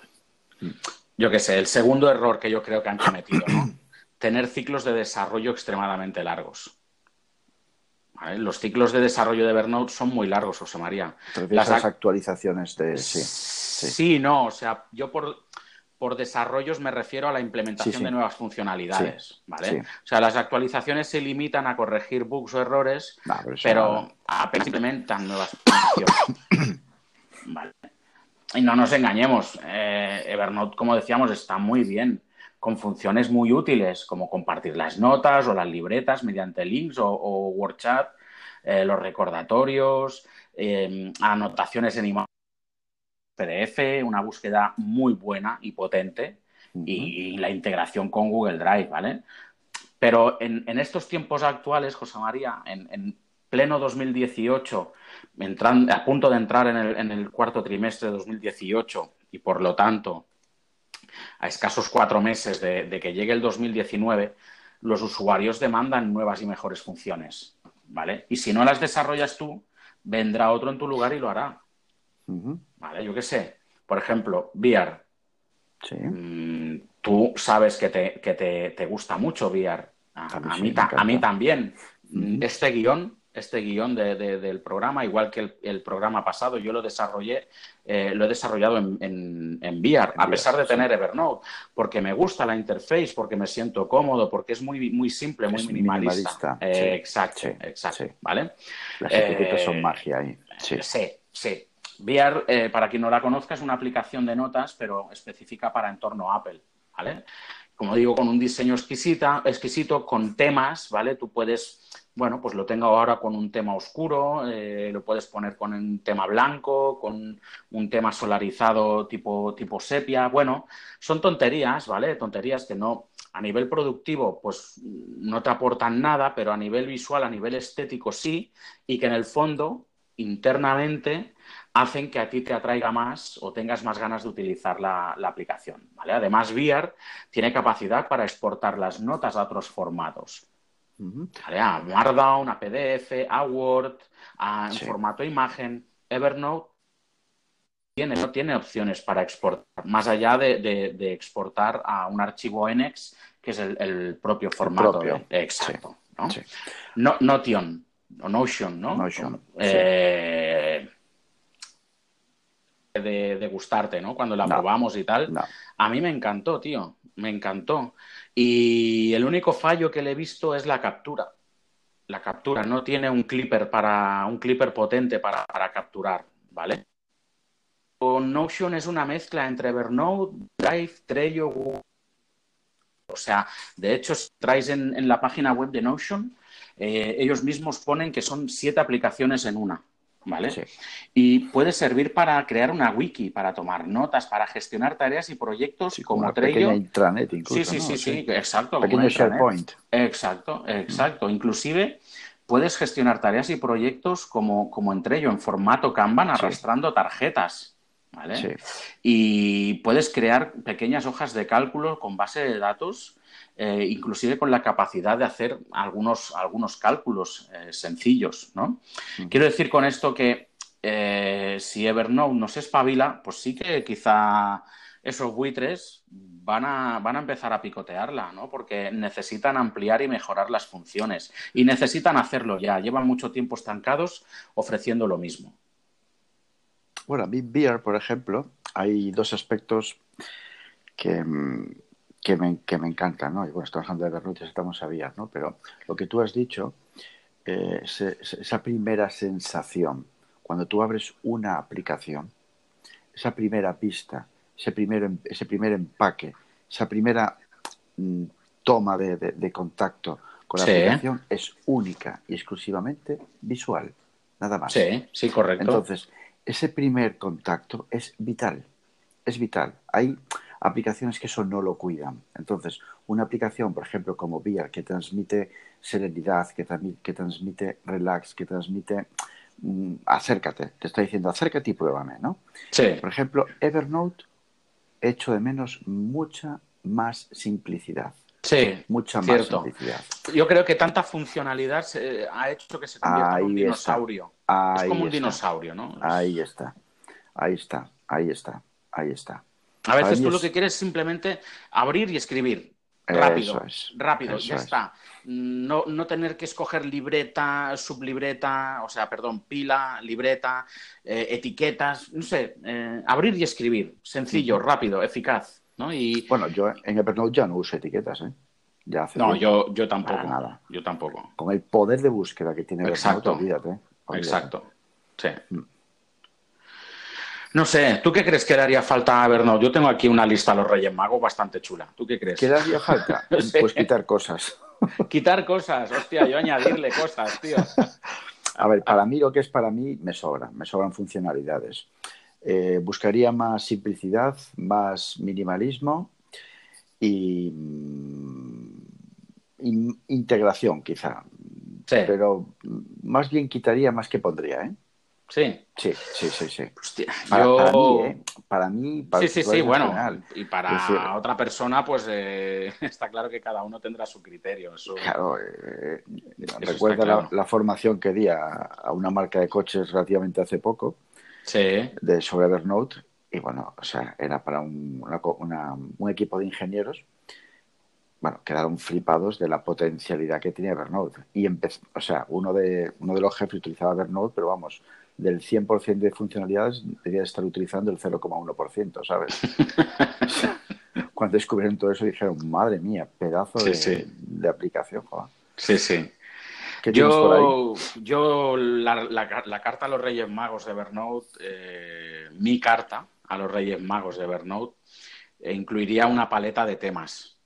Mm yo qué sé, el segundo error que yo creo que han cometido, ¿no? Tener ciclos de desarrollo extremadamente largos. Los ciclos de desarrollo de Evernote son muy largos, José María. Las actualizaciones de... Sí, sí. no, o sea, yo por, por desarrollos me refiero a la implementación de nuevas funcionalidades, ¿vale? O sea, las actualizaciones se limitan a corregir bugs o errores, pero, apenas implementan nuevas funciones. vale. Y no nos engañemos, eh, Evernote, como decíamos, está muy bien, con funciones muy útiles, como compartir las notas o las libretas mediante links o, o WordChat, eh, los recordatorios, eh, anotaciones en imagen PDF, una búsqueda muy buena y potente, y, la integración con Google Drive, ¿vale? Pero en, estos tiempos actuales, José María, en pleno 2018, a punto de entrar en el, cuarto trimestre de 2018 y por lo tanto a escasos cuatro meses de, que llegue el 2019, los usuarios demandan nuevas y mejores funciones, ¿vale? Y si no las desarrollas tú, vendrá otro en tu lugar y lo hará, ¿vale? Yo qué sé, por ejemplo, VR. Mm, tú sabes que te, gusta mucho VR. A, mí, a mí, también. Este guion este guion del programa, igual que el, programa pasado, yo lo desarrollé, eh, lo he desarrollado en, en, en VR, a pesar de tener Evernote, porque me gusta la interface, porque me siento cómodo, porque es muy, muy simple, muy minimalista. Eh, exacto, exacto, ¿vale? Las etiquetas son eh, magia ahí. Sí, sí. VR, para quien no la conozca, es una aplicación de notas, pero específica para entorno Apple, ¿vale? Como digo, con un diseño exquisita, exquisito, con temas, ¿vale? Tú puedes bueno, pues lo tengo ahora con un tema oscuro, eh, lo puedes poner con un tema blanco, con un tema solarizado tipo, tipo sepia. Bueno, son tonterías, ¿vale? Tonterías que no, a nivel productivo, pues no te aportan nada, pero a nivel visual, a nivel estético sí, y que en el fondo, internamente, hacen que a ti te atraiga más o tengas más ganas de utilizar la, aplicación, ¿vale? Además, VR tiene capacidad para exportar las notas a otros formatos a Markdown, a PDF, a Word, a, en formato imagen. Evernote tiene, no tiene opciones para exportar, más allá de, exportar a un archivo NX, que es el, propio formato. exacto. ¿no? Notion, o Notion, ¿no? Notion. Eh, de, gustarte, ¿no? Cuando la probamos y tal. A mí me encantó, tío. Me encantó. Y el único fallo que le he visto es la captura. La captura no tiene un clipper para un clipper potente para, capturar, ¿vale? Notion es una mezcla entre Evernote, Drive, Trello. O sea, de hecho, si traes en, la página web de Notion, eh, ellos mismos ponen que son siete aplicaciones en una. ¿Vale? Y puede servir para crear una wiki, para tomar notas, para gestionar tareas y proyectos como, como Trello. intranet incluso, Sí, sí, sí, sí, exacto. Pequeño SharePoint. Exacto, exacto. Inclusive puedes gestionar tareas y proyectos como, como en Trello, en formato Kanban, arrastrando tarjetas. ¿vale? Y puedes crear pequeñas hojas de cálculo con base de datos, eh, inclusive con la capacidad de hacer algunos, algunos cálculos eh, sencillos, ¿no? Quiero decir con esto que eh, si Evernote no se espabila, pues sí que quizá esos buitres van a, van a empezar a picotearla, ¿no? Porque necesitan ampliar y mejorar las funciones. Y necesitan hacerlo ya. Llevan mucho tiempo estancados ofreciendo lo mismo. Bueno, a mí Beer, por ejemplo, hay dos aspectos que, que, me, que me encantan, ¿no? Y bueno, estamos hablando de y estamos Beer, ¿no? Pero lo que tú has dicho, eh, esa primera sensación cuando tú abres una aplicación, esa primera pista, ese primer, em, ese primer empaque, esa primera mm, toma de, contacto con la aplicación es única y exclusivamente visual, nada más. Sí, sí, correcto. Entonces, ese primer contacto es vital, es vital. Hay aplicaciones que eso no lo cuidan. Entonces, una aplicación, por ejemplo, como Via, que transmite serenidad, que, que transmite relax, que transmite Mm, acércate, te está diciendo acércate y pruébame, ¿no? Sí. Por ejemplo, Evernote echo de menos mucha más simplicidad. Sí, mucha más simplicidad. Yo creo que tanta funcionalidad ha hecho que se convierta en un dinosaurio. es como un dinosaurio, ¿no? Ahí está, ahí está, ahí está, ahí está. A veces tú lo que quieres es simplemente abrir y escribir. Rápido, rápido, ya está no, no, tener que escoger libreta, sublibreta, o sea, perdón, pila, libreta, eh, etiquetas, no sé, eh, abrir y escribir, sencillo, rápido, eficaz, ¿no? Y... Bueno, yo en Evernote ya no uso etiquetas, ¿eh? Ya hace no, yo, yo tampoco. Nada. Yo tampoco. Con el poder de búsqueda que tiene Evernote, olvídate, Exacto, sí. Mm. No sé, ¿tú qué crees que le haría falta a? Yo tengo aquí una lista a los Reyes Magos bastante chula. ¿Tú qué crees? ¿Qué le haría falta? Pues quitar cosas. Quitar cosas, hostia, yo añadirle cosas, tío. A ver, para mí lo que es para mí me sobra, me sobran funcionalidades. Eh, buscaría más simplicidad, más minimalismo y, mm, integración, quizá. Pero más bien quitaría más que pondría, ¿eh? Sí. Sí, sí, sí, sí. para, mí, ¿eh? Para mí, para Sí, sí, sí, bueno. Y para otra persona, pues eh, está claro que cada uno tendrá su criterio. Claro, eh, recuerda la, formación que di a, una marca de coches relativamente hace poco. Sí. De, sobre Evernote. Y bueno, o sea, era para un, un equipo de ingenieros bueno, quedaron flipados de la potencialidad que tenía Evernote. Y empezó, o sea, uno de, uno de los jefes utilizaba Evernote, pero vamos, del 100% de funcionalidades debía estar utilizando el 0,1%, ¿sabes? Cuando descubrieron todo eso dijeron, madre mía, pedazo de, aplicación, joder. Sí, sí. yo, yo la, carta a los Reyes Magos de Evernote, eh, mi carta a los Reyes Magos de Evernote, eh, incluiría una paleta de temas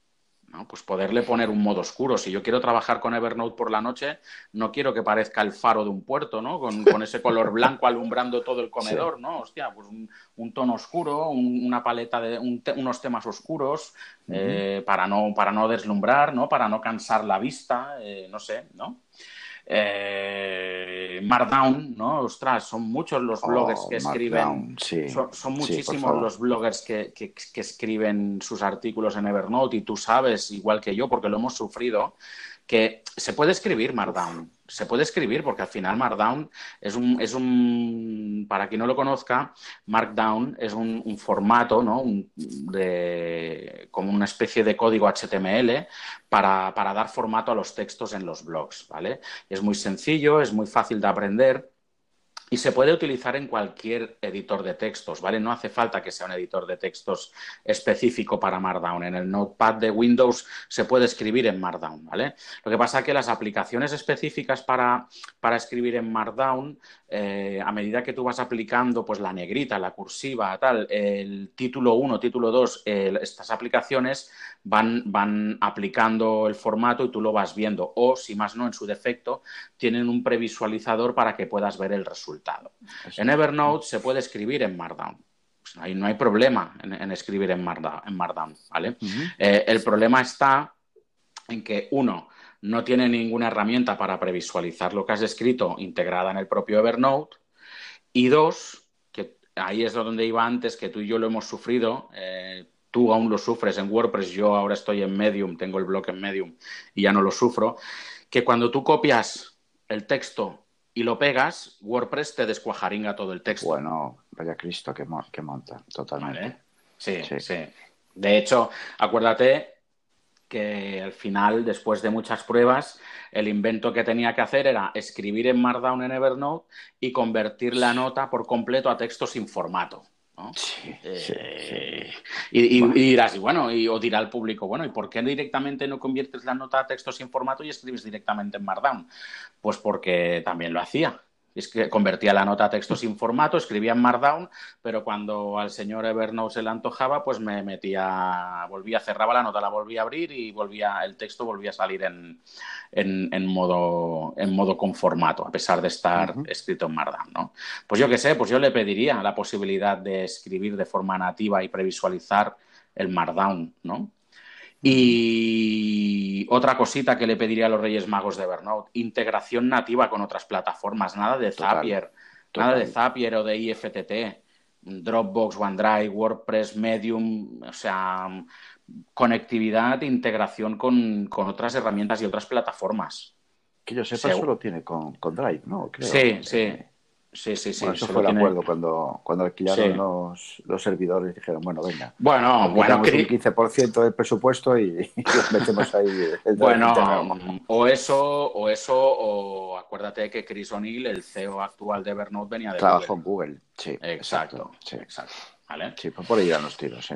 ¿no? Pues poderle poner un modo oscuro. Si yo quiero trabajar con Evernote por la noche, no quiero que parezca el faro de un puerto, ¿no? Con, ese color blanco alumbrando todo el comedor, ¿no? Hostia, pues un, tono oscuro, una paleta de unos temas oscuros eh, para, no, para no deslumbrar, ¿no? Para no cansar la vista, eh, no sé, ¿no? Eh, Markdown, ¿no? Ostras, son muchos los bloggers que oh, escriben. son, muchísimos los bloggers que, escriben sus artículos en Evernote y tú sabes, igual que yo, porque lo hemos sufrido, que se puede escribir Markdown. Se puede escribir porque al final Markdown es un, es un para quien no lo conozca, Markdown es un, formato, ¿no? de, como una especie de código HTML para, para dar formato a los textos en los blogs, ¿vale? Es muy sencillo, es muy fácil de aprender y se puede utilizar en cualquier editor de textos, ¿vale? No hace falta que sea un editor de textos específico para Markdown. En el Notepad de Windows se puede escribir en Markdown, ¿vale? Lo que pasa es que las aplicaciones específicas para, para escribir en Markdown, eh, a medida que tú vas aplicando pues la negrita, la cursiva, tal, el título 1, título 2, estas aplicaciones van, van aplicando el formato y tú lo vas viendo. O, si más no, en su defecto, tienen un previsualizador para que puedas ver el resultado. En Evernote se puede escribir en Markdown. Pues ahí no hay problema en, escribir en Markdown, ¿vale? Eh, el problema está en que, uno, no tiene ninguna herramienta para previsualizar lo que has escrito integrada en el propio Evernote. Y dos, ahí es donde iba antes, que tú y yo lo hemos sufrido. Eh, tú aún lo sufres en WordPress, yo ahora estoy en Medium, tengo el blog en Medium y ya no lo sufro. Que cuando tú copias el texto y lo pegas, WordPress te descuajaringa todo el texto. Bueno, vaya Cristo que, monta, totalmente. Sí, sí, sí. De hecho, acuérdate que al final, después de muchas pruebas, el invento que tenía que hacer era escribir en Markdown en Evernote y convertir la nota por completo a texto sin formato. Sí, eh, Y, dirás, y bueno, y, o dirá al público, bueno, ¿y por qué directamente no conviertes la nota a texto sin formato y escribes directamente en Markdown? Pues porque también lo hacía. Es que convertía la nota a texto sin formato, escribía en Markdown, pero cuando al señor Evernote se le antojaba, pues me metía, volvía, cerraba la nota, la volvía a abrir y volvía, el texto volvía a salir en, en, modo, en modo con formato, a pesar de estar escrito en Markdown, ¿no? Pues yo qué sé, pues yo le pediría la posibilidad de escribir de forma nativa y previsualizar el Markdown, ¿no? Y otra cosita que le pediría a los Reyes Magos de Evernote, integración nativa con otras plataformas, nada de Zapier, nada de Zapier o de IFTT, Dropbox, OneDrive, WordPress, Medium, o sea, conectividad, integración con, otras herramientas y otras plataformas. Que yo sepa, solo tiene con, Drive, ¿no? Sí, sí. Sí, sí, sí. eso fue el acuerdo cuando, cuando alquilaron los, los, servidores dijeron, bueno, venga. Bueno, bueno. un 15% del presupuesto y, metemos ahí. El bueno, o eso, o eso, o acuérdate que Chris O'Neill, el CEO actual de Evernote, venía de Trabajó en Google, sí. Exacto, sí. exacto. ¿Vale? Sí, pues por ahí irán los tiros, sí.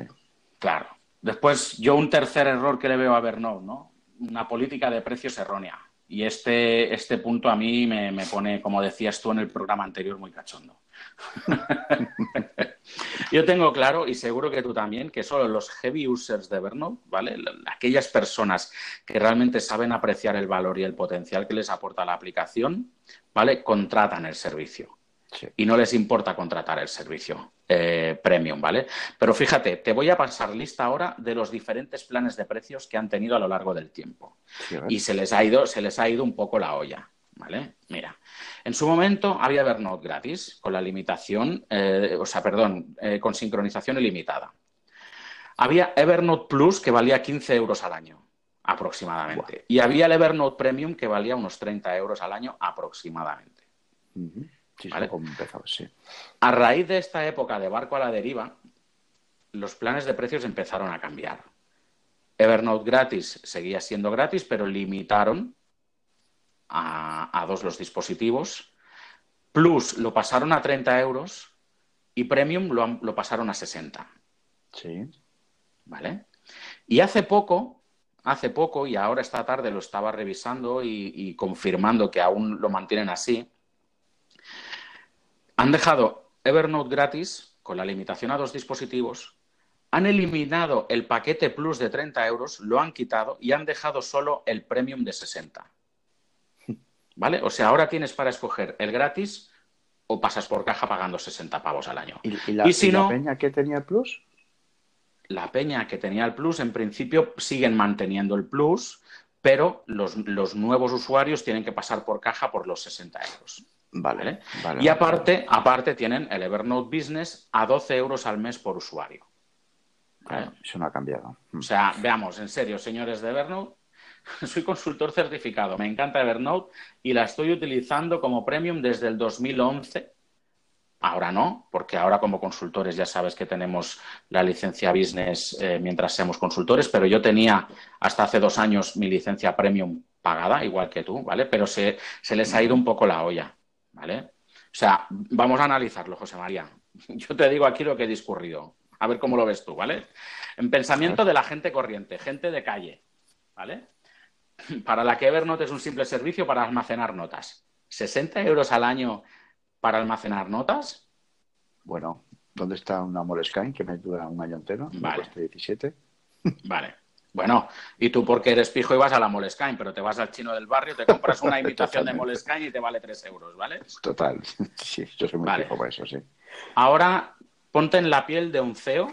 Claro. Después, yo un tercer error que le veo a Evernote, ¿no? Una política de precios errónea. Y este, este punto a mí me, pone, como decías tú en el programa anterior, muy cachondo. Yo tengo claro, y seguro que tú también, que solo los heavy users de Evernote, ¿vale? Aquellas personas que realmente saben apreciar el valor y el potencial que les aporta la aplicación, ¿vale? Contratan el servicio. Y no les importa contratar el servicio eh, premium, ¿vale? Pero fíjate, te voy a pasar lista ahora de los diferentes planes de precios que han tenido a lo largo del tiempo. y se les, ha ido, se les ha ido un poco la olla, ¿vale? Mira, en su momento había Evernote gratis, con la limitación, eh, o sea, perdón, eh, con sincronización ilimitada. Había Evernote Plus que valía 15 euros al año aproximadamente. Y había el Evernote Premium que valía unos 30 euros al año aproximadamente. A raíz de esta época de barco a la deriva, los planes de precios empezaron a cambiar. Evernote gratis seguía siendo gratis, pero limitaron a, dos los dispositivos. Plus lo pasaron a 30 euros y Premium lo, pasaron a 60. Sí. ¿Vale? Y hace poco, hace poco, y ahora esta tarde lo estaba revisando y confirmando que aún lo mantienen así, han dejado Evernote gratis con la limitación a dos dispositivos, han eliminado el paquete Plus de 30 euros, lo han quitado y han dejado solo el Premium de 60. ¿Vale? O sea, ahora tienes para escoger el gratis o pasas por caja pagando 60 pavos al año. ¿Y, la, si no, peña que tenía el Plus? La peña que tenía el Plus, en principio, siguen manteniendo el Plus, pero los, los nuevos usuarios tienen que pasar por caja por los 60 euros. Vale. y aparte, aparte tienen el Evernote Business a 12 euros al mes por usuario. Eso no ha cambiado. O sea, veamos, en serio, señores de Evernote, soy consultor certificado, me encanta Evernote y la estoy utilizando como premium desde el 2011. Ahora no, porque ahora como consultores ya sabes que tenemos la licencia business eh, mientras seamos consultores, pero yo tenía hasta hace dos años mi licencia premium pagada, igual que tú, ¿vale? Pero se, se les ha ido un poco la olla. ¿Vale? O sea, vamos a analizarlo, José María. Yo te digo aquí lo que he discurrido. A ver cómo lo ves tú, ¿vale? En pensamiento de la gente corriente, gente de calle, ¿vale? Para la que Evernote es un simple servicio para almacenar notas. ¿60 euros al año para almacenar notas? Bueno, ¿dónde está una Moleskine que me dura un año entero? Vale. 17. Vale. Bueno, y tú porque eres pijo y vas a la Moleskine, pero te vas al chino del barrio, te compras una imitación de Moleskine y te vale 3 euros, ¿vale? Total, sí, yo soy muy pijo por eso, sí. Ahora, ponte en la piel de un CEO,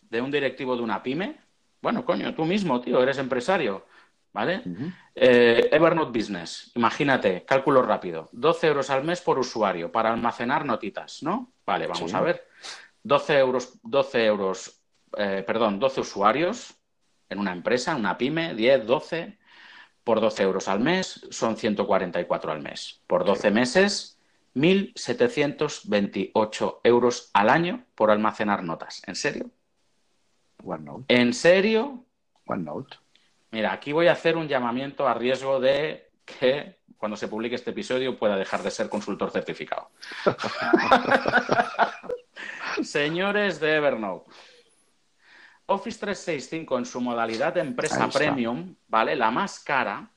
de un directivo de una pyme. Bueno, coño, tú mismo, tío, eres empresario. ¿vale? Eh, Evernote Business, imagínate, cálculo rápido, 12 euros al mes por usuario para almacenar notitas, ¿no? Vale, vamos a ver. 12 euros, 12 euros, eh, perdón, 12 usuarios en una empresa, una pyme, 10, 12, por 12 euros al mes son 144 al mes. Por 12 meses, 1.728 euros al año por almacenar notas. ¿En serio? OneNote. ¿En serio? OneNote. Mira, aquí voy a hacer un llamamiento a riesgo de que cuando se publique este episodio pueda dejar de ser consultor certificado. Señores de Evernote, Office 365 en su modalidad de empresa premium, ¿vale? La más cara,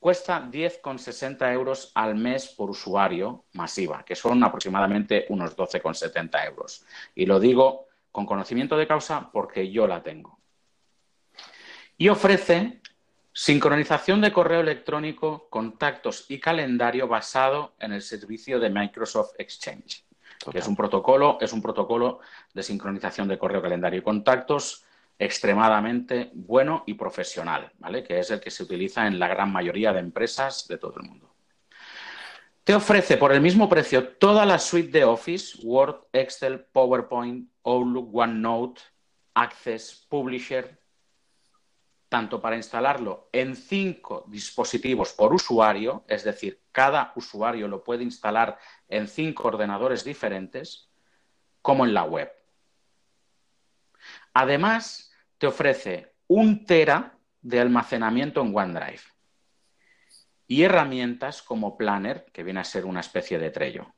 cuesta 10,60 euros al mes por usuario masiva, que son aproximadamente unos 12,70 euros. Y lo digo con conocimiento de causa porque yo la tengo. Y ofrece sincronización de correo electrónico, contactos y calendario basado en el servicio de Microsoft Exchange es un protocolo, es un protocolo de sincronización de correo, calendario y contactos extremadamente bueno y profesional, ¿vale? Que es el que se utiliza en la gran mayoría de empresas de todo el mundo. Te ofrece por el mismo precio toda la suite de Office, Word, Excel, PowerPoint, Outlook, OneNote, Access, Publisher, tanto para instalarlo en cinco dispositivos por usuario, es decir, cada usuario lo puede instalar en cinco ordenadores diferentes, como en la web. Además, te ofrece un tera de almacenamiento en OneDrive y herramientas como Planner, que viene a ser una especie de Trello,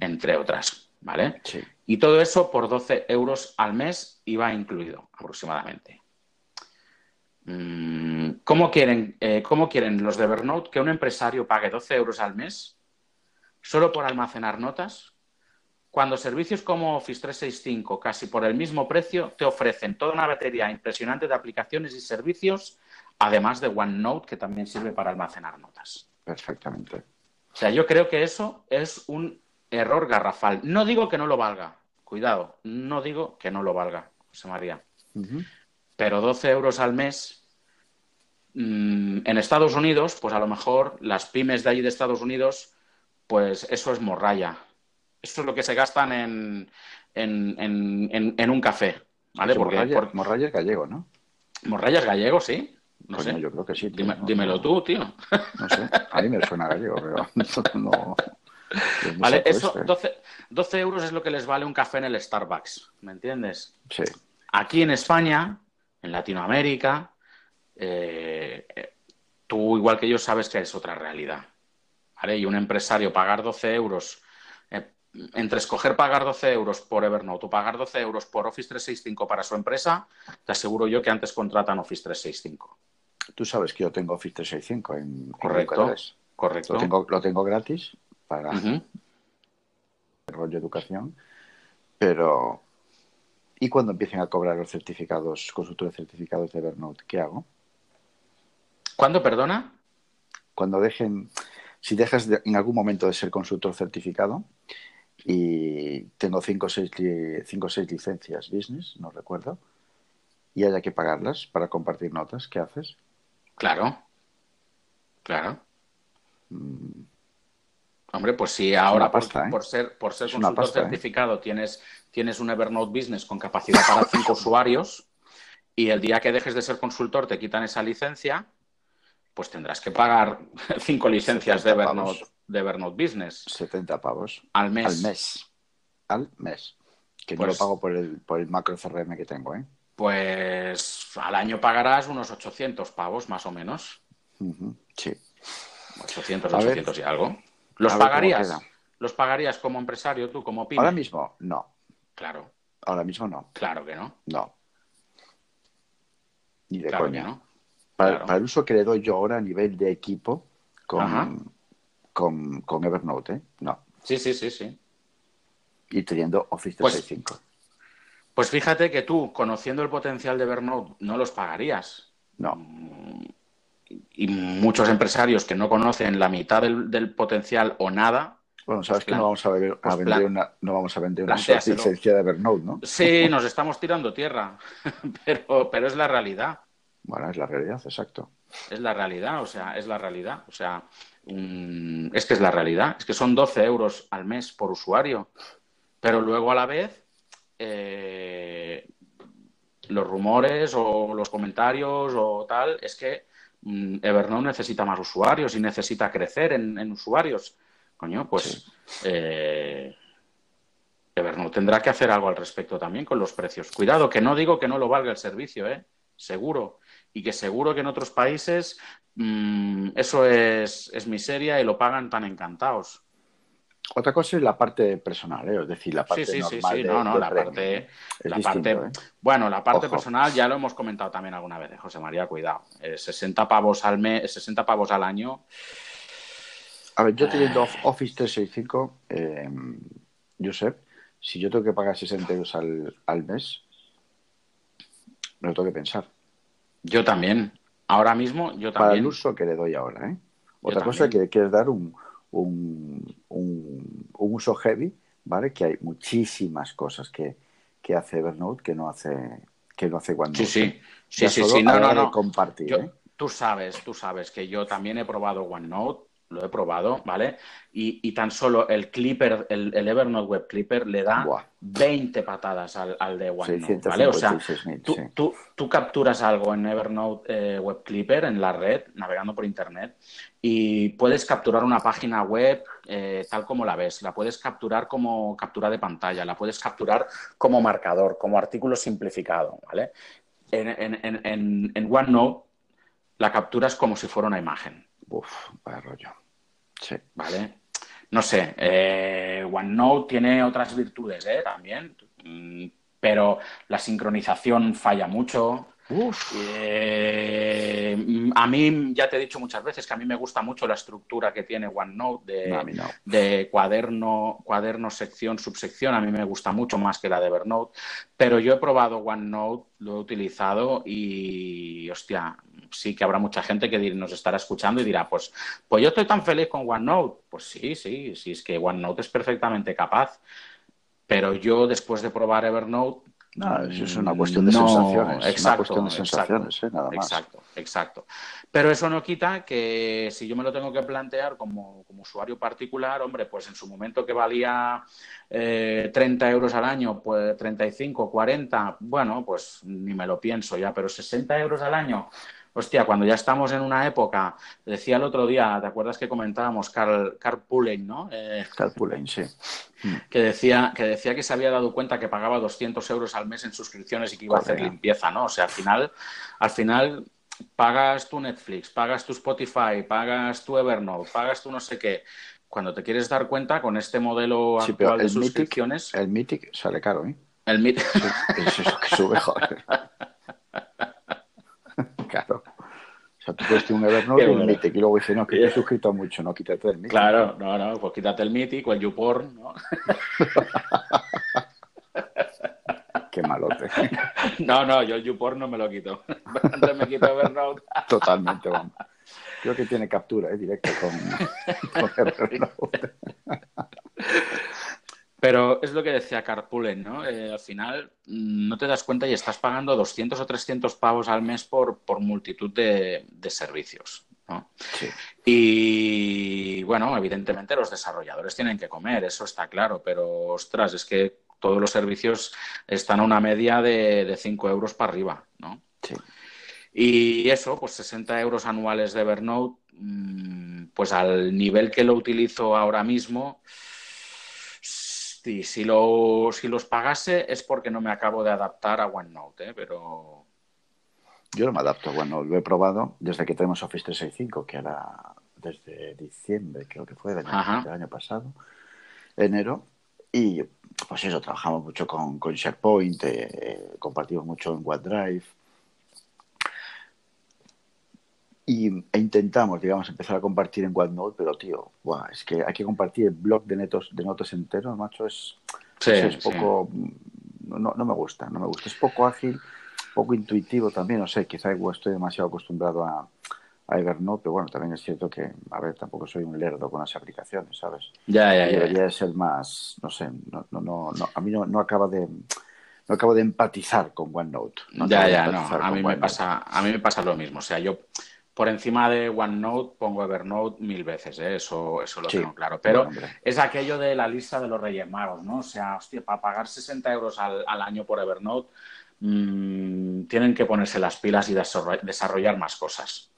entre otras, ¿vale? Y todo eso por 12 euros al mes y va incluido aproximadamente. Mm, ¿Cómo quieren, eh, ¿Cómo quieren los de Evernote que un empresario pague 12 euros al mes solo por almacenar notas? Cuando servicios como Office 365, casi por el mismo precio, te ofrecen toda una batería impresionante de aplicaciones y servicios, además de OneNote, que también sirve para almacenar notas. Perfectamente. O sea, yo creo que eso es un error garrafal. No digo que no lo valga, cuidado, no digo que no lo valga, José María. Pero 12 euros al mes mm, en Estados Unidos, pues a lo mejor las pymes de allí de Estados Unidos, pues eso es morralla. Eso es lo que se gastan en, en, un café. ¿Vale? Porque, morralla, es gallego, ¿no? Morralla es gallego, sí. No sé. Yo creo que sí. dímelo tú, tío. No sé. A mí me suena gallego, pero no. Vale, eso, 12, 12 euros es lo que les vale un café en el Starbucks, ¿me entiendes? Sí. Aquí en España, en Latinoamérica, eh, tú igual que yo sabes que es otra realidad. ¿vale? Y un empresario pagar 12 euros, eh, entre escoger pagar 12 euros por Evernote o pagar 12 euros por Office 365 para su empresa, te aseguro yo que antes contratan Office 365. Tú sabes que yo tengo Office 365 en Correcto. correcto. Lo tengo, lo tengo gratis para el rollo de educación, pero y cuando empiecen a cobrar los certificados, consultores certificados de Evernote, ¿qué hago? ¿Cuándo, perdona? Cuando dejen, si dejas en algún momento de ser consultor certificado y tengo cinco o seis, cinco, seis licencias business, no recuerdo, y haya que pagarlas para compartir notas, ¿qué haces? Claro, claro. Mm. Hombre, pues si ahora ¿eh? por, ser, por ser consultor ¿eh? certificado tienes, tienes un Evernote Business con capacidad para cinco usuarios y el día que dejes de ser consultor te quitan esa licencia, pues tendrás que pagar cinco licencias de Evernote, de Evernote Business. 70 pavos. Al mes. Al mes. Al mes. Que no lo pues pago por el, por el macro CRM que tengo, ¿eh? Pues al año pagarás unos 800 pavos, más o menos. Sí. 800, 800 y algo. ¿Los pagarías? ¿Los pagarías como empresario tú, como pyme? Ahora mismo, no. Claro. Ahora mismo no. Claro que no. No. Ni de coña. No. Para, el uso que le doy yo ahora a nivel de equipo con, con, Evernote, ¿eh? No. Sí, sí, sí, sí. Y teniendo Office 365. Pues, pues fíjate que tú, conociendo el potencial de Evernote, no los pagarías. No. Mm, y muchos empresarios que no conocen la mitad del, potencial o nada. Bueno, sabes que no vamos a, vender una, no vamos a vender una licencia de Evernote, ¿no? Sí, nos estamos tirando tierra, pero, pero es la realidad. Bueno, es la realidad, exacto. Es la realidad, o sea, es la realidad. O sea, es que es la realidad. Es que son 12 euros al mes por usuario. Pero luego a la vez, eh, los rumores o los comentarios o tal, es que mm, Evernote necesita más usuarios y necesita crecer en, usuarios. Coño, pues eh, Evernote tendrá que hacer algo al respecto también con los precios. Cuidado, que no digo que no lo valga el servicio, ¿eh? Seguro. Y que seguro que en otros países mm, eso es, es miseria y lo pagan tan encantados. Otra cosa es la parte personal, ¿eh? es decir, la parte sí, sí, sí, sí. no, no, la parte, la parte ¿eh? bueno, la parte personal ya lo hemos comentado también alguna vez, ¿eh? José María, cuidado, 60 pavos al mes, 60 pavos al año. A ver, yo teniendo Office 365, eh, Josep, si yo tengo que pagar 60 euros al, al mes, me lo tengo que pensar. Yo también. Ahora mismo, yo también. Para el uso que le doy ahora, ¿eh? Otra cosa que quieres dar un, un, un, uso heavy, ¿vale? Que hay muchísimas cosas que, que hace Evernote que no hace que no hace OneNote. Sí, sí, sí, sí, sí, no, no, no. Compartir, ¿eh? Tú sabes, tú sabes que yo también he probado OneNote lo he probado, ¿vale? Y, tan solo el Clipper, el, Evernote Web Clipper le da 20 patadas al, de OneNote, ¿vale? O sea, tú, capturas algo en Evernote eh, Web Clipper, en la red, navegando por Internet, y puedes capturar una página web eh, tal como la ves, la puedes capturar como captura de pantalla, la puedes capturar como marcador, como artículo simplificado, ¿vale? En, en, en OneNote la capturas como si fuera una imagen. Uf, vaya rollo. Sí. ¿Vale? No sé, eh, OneNote tiene otras virtudes ¿eh? también, mm, pero la sincronización falla mucho. Eh, a mí, ya te he dicho muchas veces que a mí me gusta mucho la estructura que tiene OneNote de, de cuaderno, cuaderno, sección, subsección. A mí me gusta mucho más que la de Evernote. Pero yo he probado OneNote, lo he utilizado y, hostia, sí que habrá mucha gente que nos estará escuchando y dirá, pues, pues yo estoy tan feliz con OneNote. Pues sí, sí, sí, es que OneNote es perfectamente capaz. Pero yo, después de probar Evernote, no, eso es una cuestión de sensaciones. Exacto, una cuestión de sensaciones, ¿eh? nada más. Exacto, exacto. Pero eso no quita que si yo me lo tengo que plantear como, usuario particular, hombre, pues en su momento que valía eh, 30 euros al año, pues 35, 40, bueno, pues ni me lo pienso ya, pero 60 euros al año hostia, cuando ya estamos en una época, decía el otro día, ¿te acuerdas que comentábamos Carl, Carl Pullen, ¿no? Eh, Carl Pullen, sí. Que decía, que decía que se había dado cuenta que pagaba 200 euros al mes en suscripciones y que iba a hacer limpieza, ¿no? O sea, al final, al final pagas tu Netflix, pagas tu Spotify, pagas tu Evernote, pagas tu no sé qué. Cuando te quieres dar cuenta con este modelo actual de suscripciones... el Mythic sale caro, ¿eh? El Mythic... Sí, es que sube, joder. claro. O sea, tú puedes tener un Evernote y un Mythic y luego dices, no, que te he suscrito mucho, no, quítate el Mythic. Claro, no, no, pues quítate el Mythic o el YouPorn, ¿no? Qué malote. No, no, yo el YouPorn no me lo quito. Antes me quito Evernote. Totalmente, vamos. Creo que tiene captura, ¿eh? Directa con, con Evernote. Pero es lo que decía Carpoolen, ¿no? Eh, al final mm, no te das cuenta y estás pagando 200 o 300 pavos al mes por, por multitud de, servicios, ¿no? Sí. Y bueno, evidentemente los desarrolladores tienen que comer, eso está claro, pero ostras, es que todos los servicios están a una media de, de 5 euros para arriba, ¿no? Sí. Y eso, pues 60 euros anuales de Evernote, mm, pues al nivel que lo utilizo ahora mismo Sí, si, lo, si los pagase es porque no me acabo de adaptar a OneNote, ¿eh? pero... Yo no me adapto a OneNote, lo he probado desde que tenemos Office 365, que era desde diciembre, creo que fue del año, pasado, enero, y pues eso, trabajamos mucho con, con SharePoint, eh, compartimos mucho en OneDrive, y, e intentamos, digamos, empezar a compartir en OneNote, pero tío, es que hay que compartir el blog de, netos, de notas enteros, macho, es, es poco, no, no, me gusta, no me gusta, es poco ágil, poco intuitivo también, no sé, quizá estoy demasiado acostumbrado a, a Evernote, pero bueno, también es cierto que, a ver, tampoco soy un lerdo con las aplicaciones, ¿sabes? Ya, ya, ya. Debería ser más, no sé, no, no, no, a mí no, no acaba de no acabo de empatizar con OneNote. ya, ya, no. A mí, me pasa, a mí me pasa lo mismo. O sea, yo por encima de OneNote pongo Evernote mil veces, ¿eh? eso, eso lo tengo claro. Pero es aquello de la lista de los Reyes Magos, ¿no? O sea, hostia, para pagar 60 euros al, año por Evernote, mmm, tienen que ponerse las pilas y desarrollar más cosas.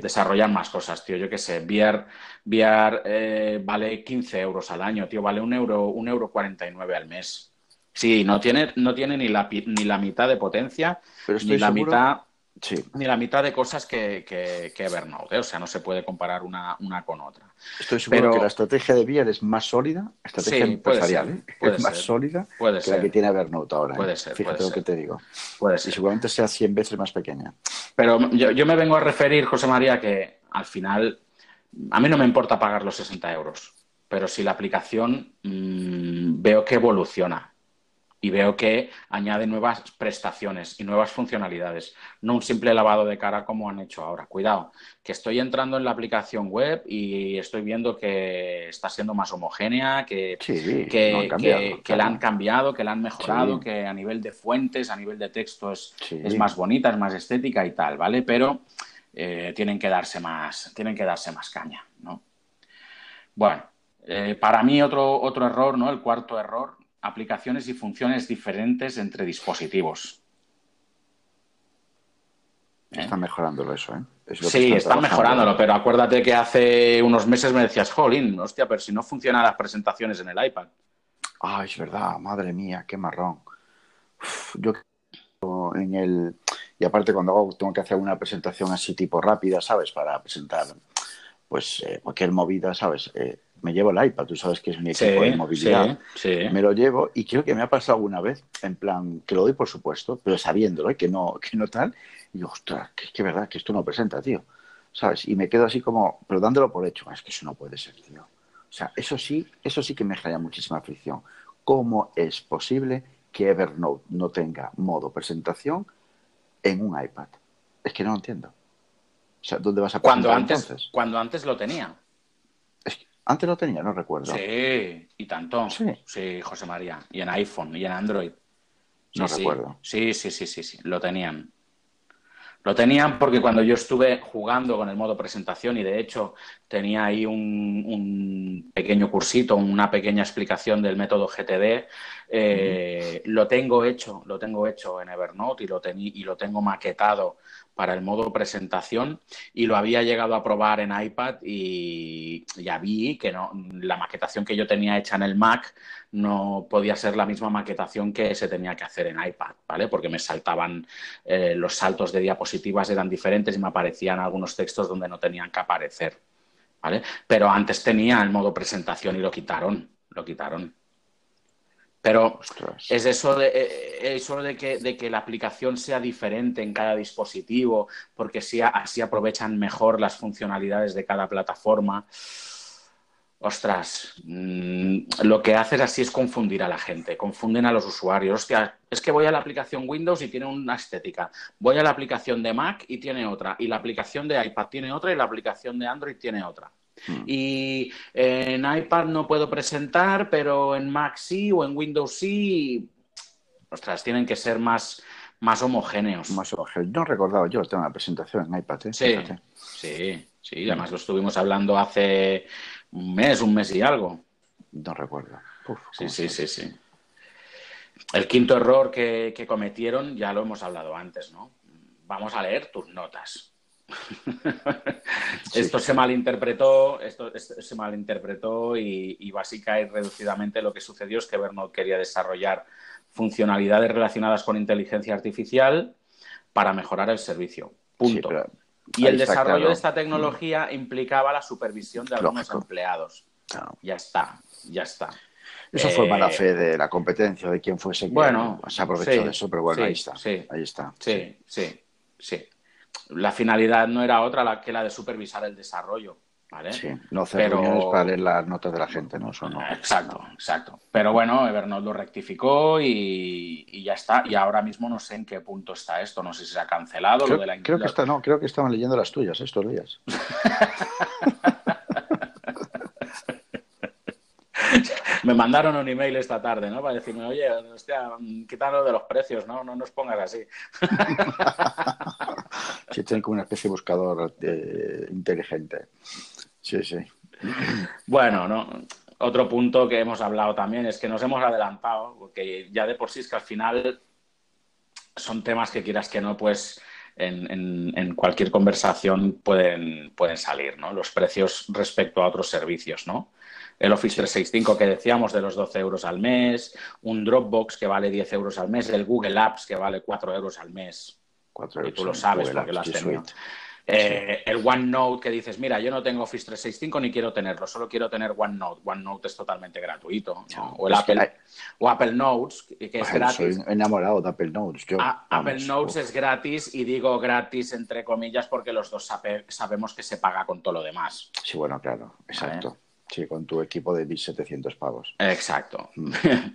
Desarrollar más cosas, tío. Yo qué sé, VR, VR eh, vale 15 euros al año, tío, vale un euro, un euro 49 al mes. Sí, no tiene, no tiene ni, la, ni la mitad de potencia, ni la mitad ni la mitad de cosas que, que, Evernote. ¿eh? O sea, no se puede comparar una, una con otra. Estoy seguro que la estrategia de VR es más sólida, estrategia empresarial, ¿eh? es más sólida que la que tiene Evernote ahora. ¿eh? Puede ser. Fíjate lo que te digo. Puede ser. Y seguramente sea 100 veces más pequeña. Pero yo, me vengo a referir, José María, que al final a mí no me importa pagar los 60 euros, pero si la aplicación mm, veo que evoluciona y veo que añade nuevas prestaciones y nuevas funcionalidades, no un simple lavado de cara como han hecho ahora. Cuidado, que estoy entrando en la aplicación web y estoy viendo que está siendo más homogénea, que, que, la han cambiado, que la han mejorado, que a nivel de fuentes, a nivel de texto es, es, más bonita, es más estética y tal, ¿vale? Pero eh, tienen que darse más, tienen que darse más caña, ¿no? Bueno, eh, para mí otro, otro error, ¿no? El cuarto error aplicaciones y funciones diferentes entre dispositivos. ¿Eh? Están mejorándolo eso, ¿eh? sí, están, mejorándolo, pero acuérdate que hace unos meses me decías, jolín, hostia, pero si no funcionan las presentaciones en el iPad. Ah, es verdad, madre mía, qué marrón. yo en el... Y aparte cuando tengo que hacer una presentación así tipo rápida, ¿sabes? Para presentar pues eh, cualquier movida, ¿sabes? Eh, me llevo el iPad, tú sabes que es mi equipo de movilidad, me lo llevo y creo que me ha pasado alguna vez, en plan, que lo doy por supuesto, pero sabiéndolo, ¿eh? que, no, que no tal, y digo, ostras, que es que verdad que esto no presenta, tío, ¿sabes? Y me quedo así como, pero dándolo por hecho, es que eso no puede ser, tío. O sea, eso sí, eso sí que me genera muchísima fricción. ¿Cómo es posible que Evernote no tenga modo presentación en un iPad? Es que no lo entiendo. O sea, ¿dónde vas a cuando antes, entonces? Cuando antes lo tenía. Antes lo tenía, no recuerdo. Sí, y tanto. Sí. Sí, José María. Y en iPhone y en Android. no recuerdo. Sí, sí, sí, sí, sí. Lo tenían. Lo tenían porque cuando yo estuve jugando con el modo presentación y de hecho tenía ahí un, pequeño cursito, una pequeña explicación del método GTD, eh, lo tengo hecho, lo tengo hecho en Evernote y lo, y lo tengo maquetado para el modo presentación y lo había llegado a probar en iPad y ya vi que no, la maquetación que yo tenía hecha en el Mac no podía ser la misma maquetación que se tenía que hacer en iPad, ¿vale? Porque me saltaban, eh, los saltos de diapositivas eran diferentes y me aparecían algunos textos donde no tenían que aparecer, ¿vale? Pero antes tenía el modo presentación y lo quitaron, lo quitaron. Pero es eso de, eh, eso de, que, de que la aplicación sea diferente en cada dispositivo, porque así, así aprovechan mejor las funcionalidades de cada plataforma. Ostras, mm, lo que haces así es confundir a la gente, confunden a los usuarios. Hostia, es que voy a la aplicación Windows y tiene una estética. Voy a la aplicación de Mac y tiene otra. Y la aplicación de iPad tiene otra y la aplicación de Android tiene otra. Hmm. Y en iPad no puedo presentar, pero en Mac sí o en Windows sí. Ostras, tienen que ser más, más homogéneos. Más homogéneos. No recordaba yo el tema de la presentación en iPad. ¿eh? Sí, sí, sí. Además lo estuvimos hablando hace un mes, un mes y algo. No recuerdo. sí, sí, sí, sí. El quinto error que, que cometieron ya lo hemos hablado antes, ¿no? Vamos a leer tus notas. esto se malinterpretó, esto, se malinterpretó y, y básica y reducidamente lo que sucedió es que Evernote quería desarrollar funcionalidades relacionadas con inteligencia artificial para mejorar el servicio. Punto. y el desarrollo de esta tecnología implicaba la supervisión de algunos empleados. Ya está, ya está. Eso fue mala eh, fe de la competencia, de quién fuese bueno, se aprovechó de eso, pero bueno, ahí está. ahí está. Sí, sí, sí la finalidad no era otra que la de supervisar el desarrollo. ¿Vale? Sí, no hacer Pero... para leer las notas de la gente, ¿no? Eso no. Exacto, exacto. Pero bueno, Evernote lo rectificó y, ya está. Y ahora mismo no sé en qué punto está esto. No sé si se ha cancelado creo, lo de la Creo que está, no, creo que estaban leyendo las tuyas estos días. me mandaron un email esta tarde, ¿no? Para decirme, oye, hostia, quítalo de los precios, ¿no? No nos pongas así. sí, tienen como una especie de buscador eh, inteligente. Sí, sí. Bueno, no. Otro punto que hemos hablado también es que nos hemos adelantado, porque ya de por sí es que al final son temas que quieras que no, pues en, cualquier conversación pueden, pueden salir, ¿no? Los precios respecto a otros servicios, ¿no? El Office 365 que decíamos de los 12 euros al mes, un Dropbox que vale 10 euros al mes, el Google Apps que vale 4 euros al mes. 4 euros. Y tú lo sabes porque lo has tenido. Eh, el OneNote que dices, mira, yo no tengo Office 365 ni quiero tenerlo, solo quiero tener OneNote. OneNote es totalmente gratuito. O, el Apple, o Apple Notes, que es gratis. Soy enamorado de Apple Notes. Apple Notes es gratis y digo gratis entre comillas porque los dos sabemos que se paga con todo lo demás. Sí, bueno, claro, exacto. Sí, con tu equipo de 1.700 pavos. Exacto. Mm.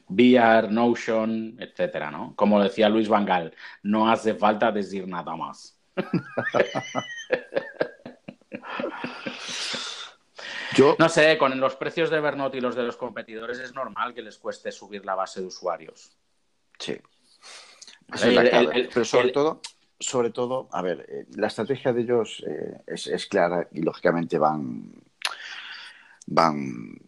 VR, Notion, etcétera, ¿no? Como decía Luis Vangal, no hace falta decir nada más. Yo... No sé, con los precios de Evernote y los de los competidores es normal que les cueste subir la base de usuarios. Sí. Pero sobre todo, sobre todo, a ver, eh, la estrategia de ellos eh, es, clara y lógicamente van, van,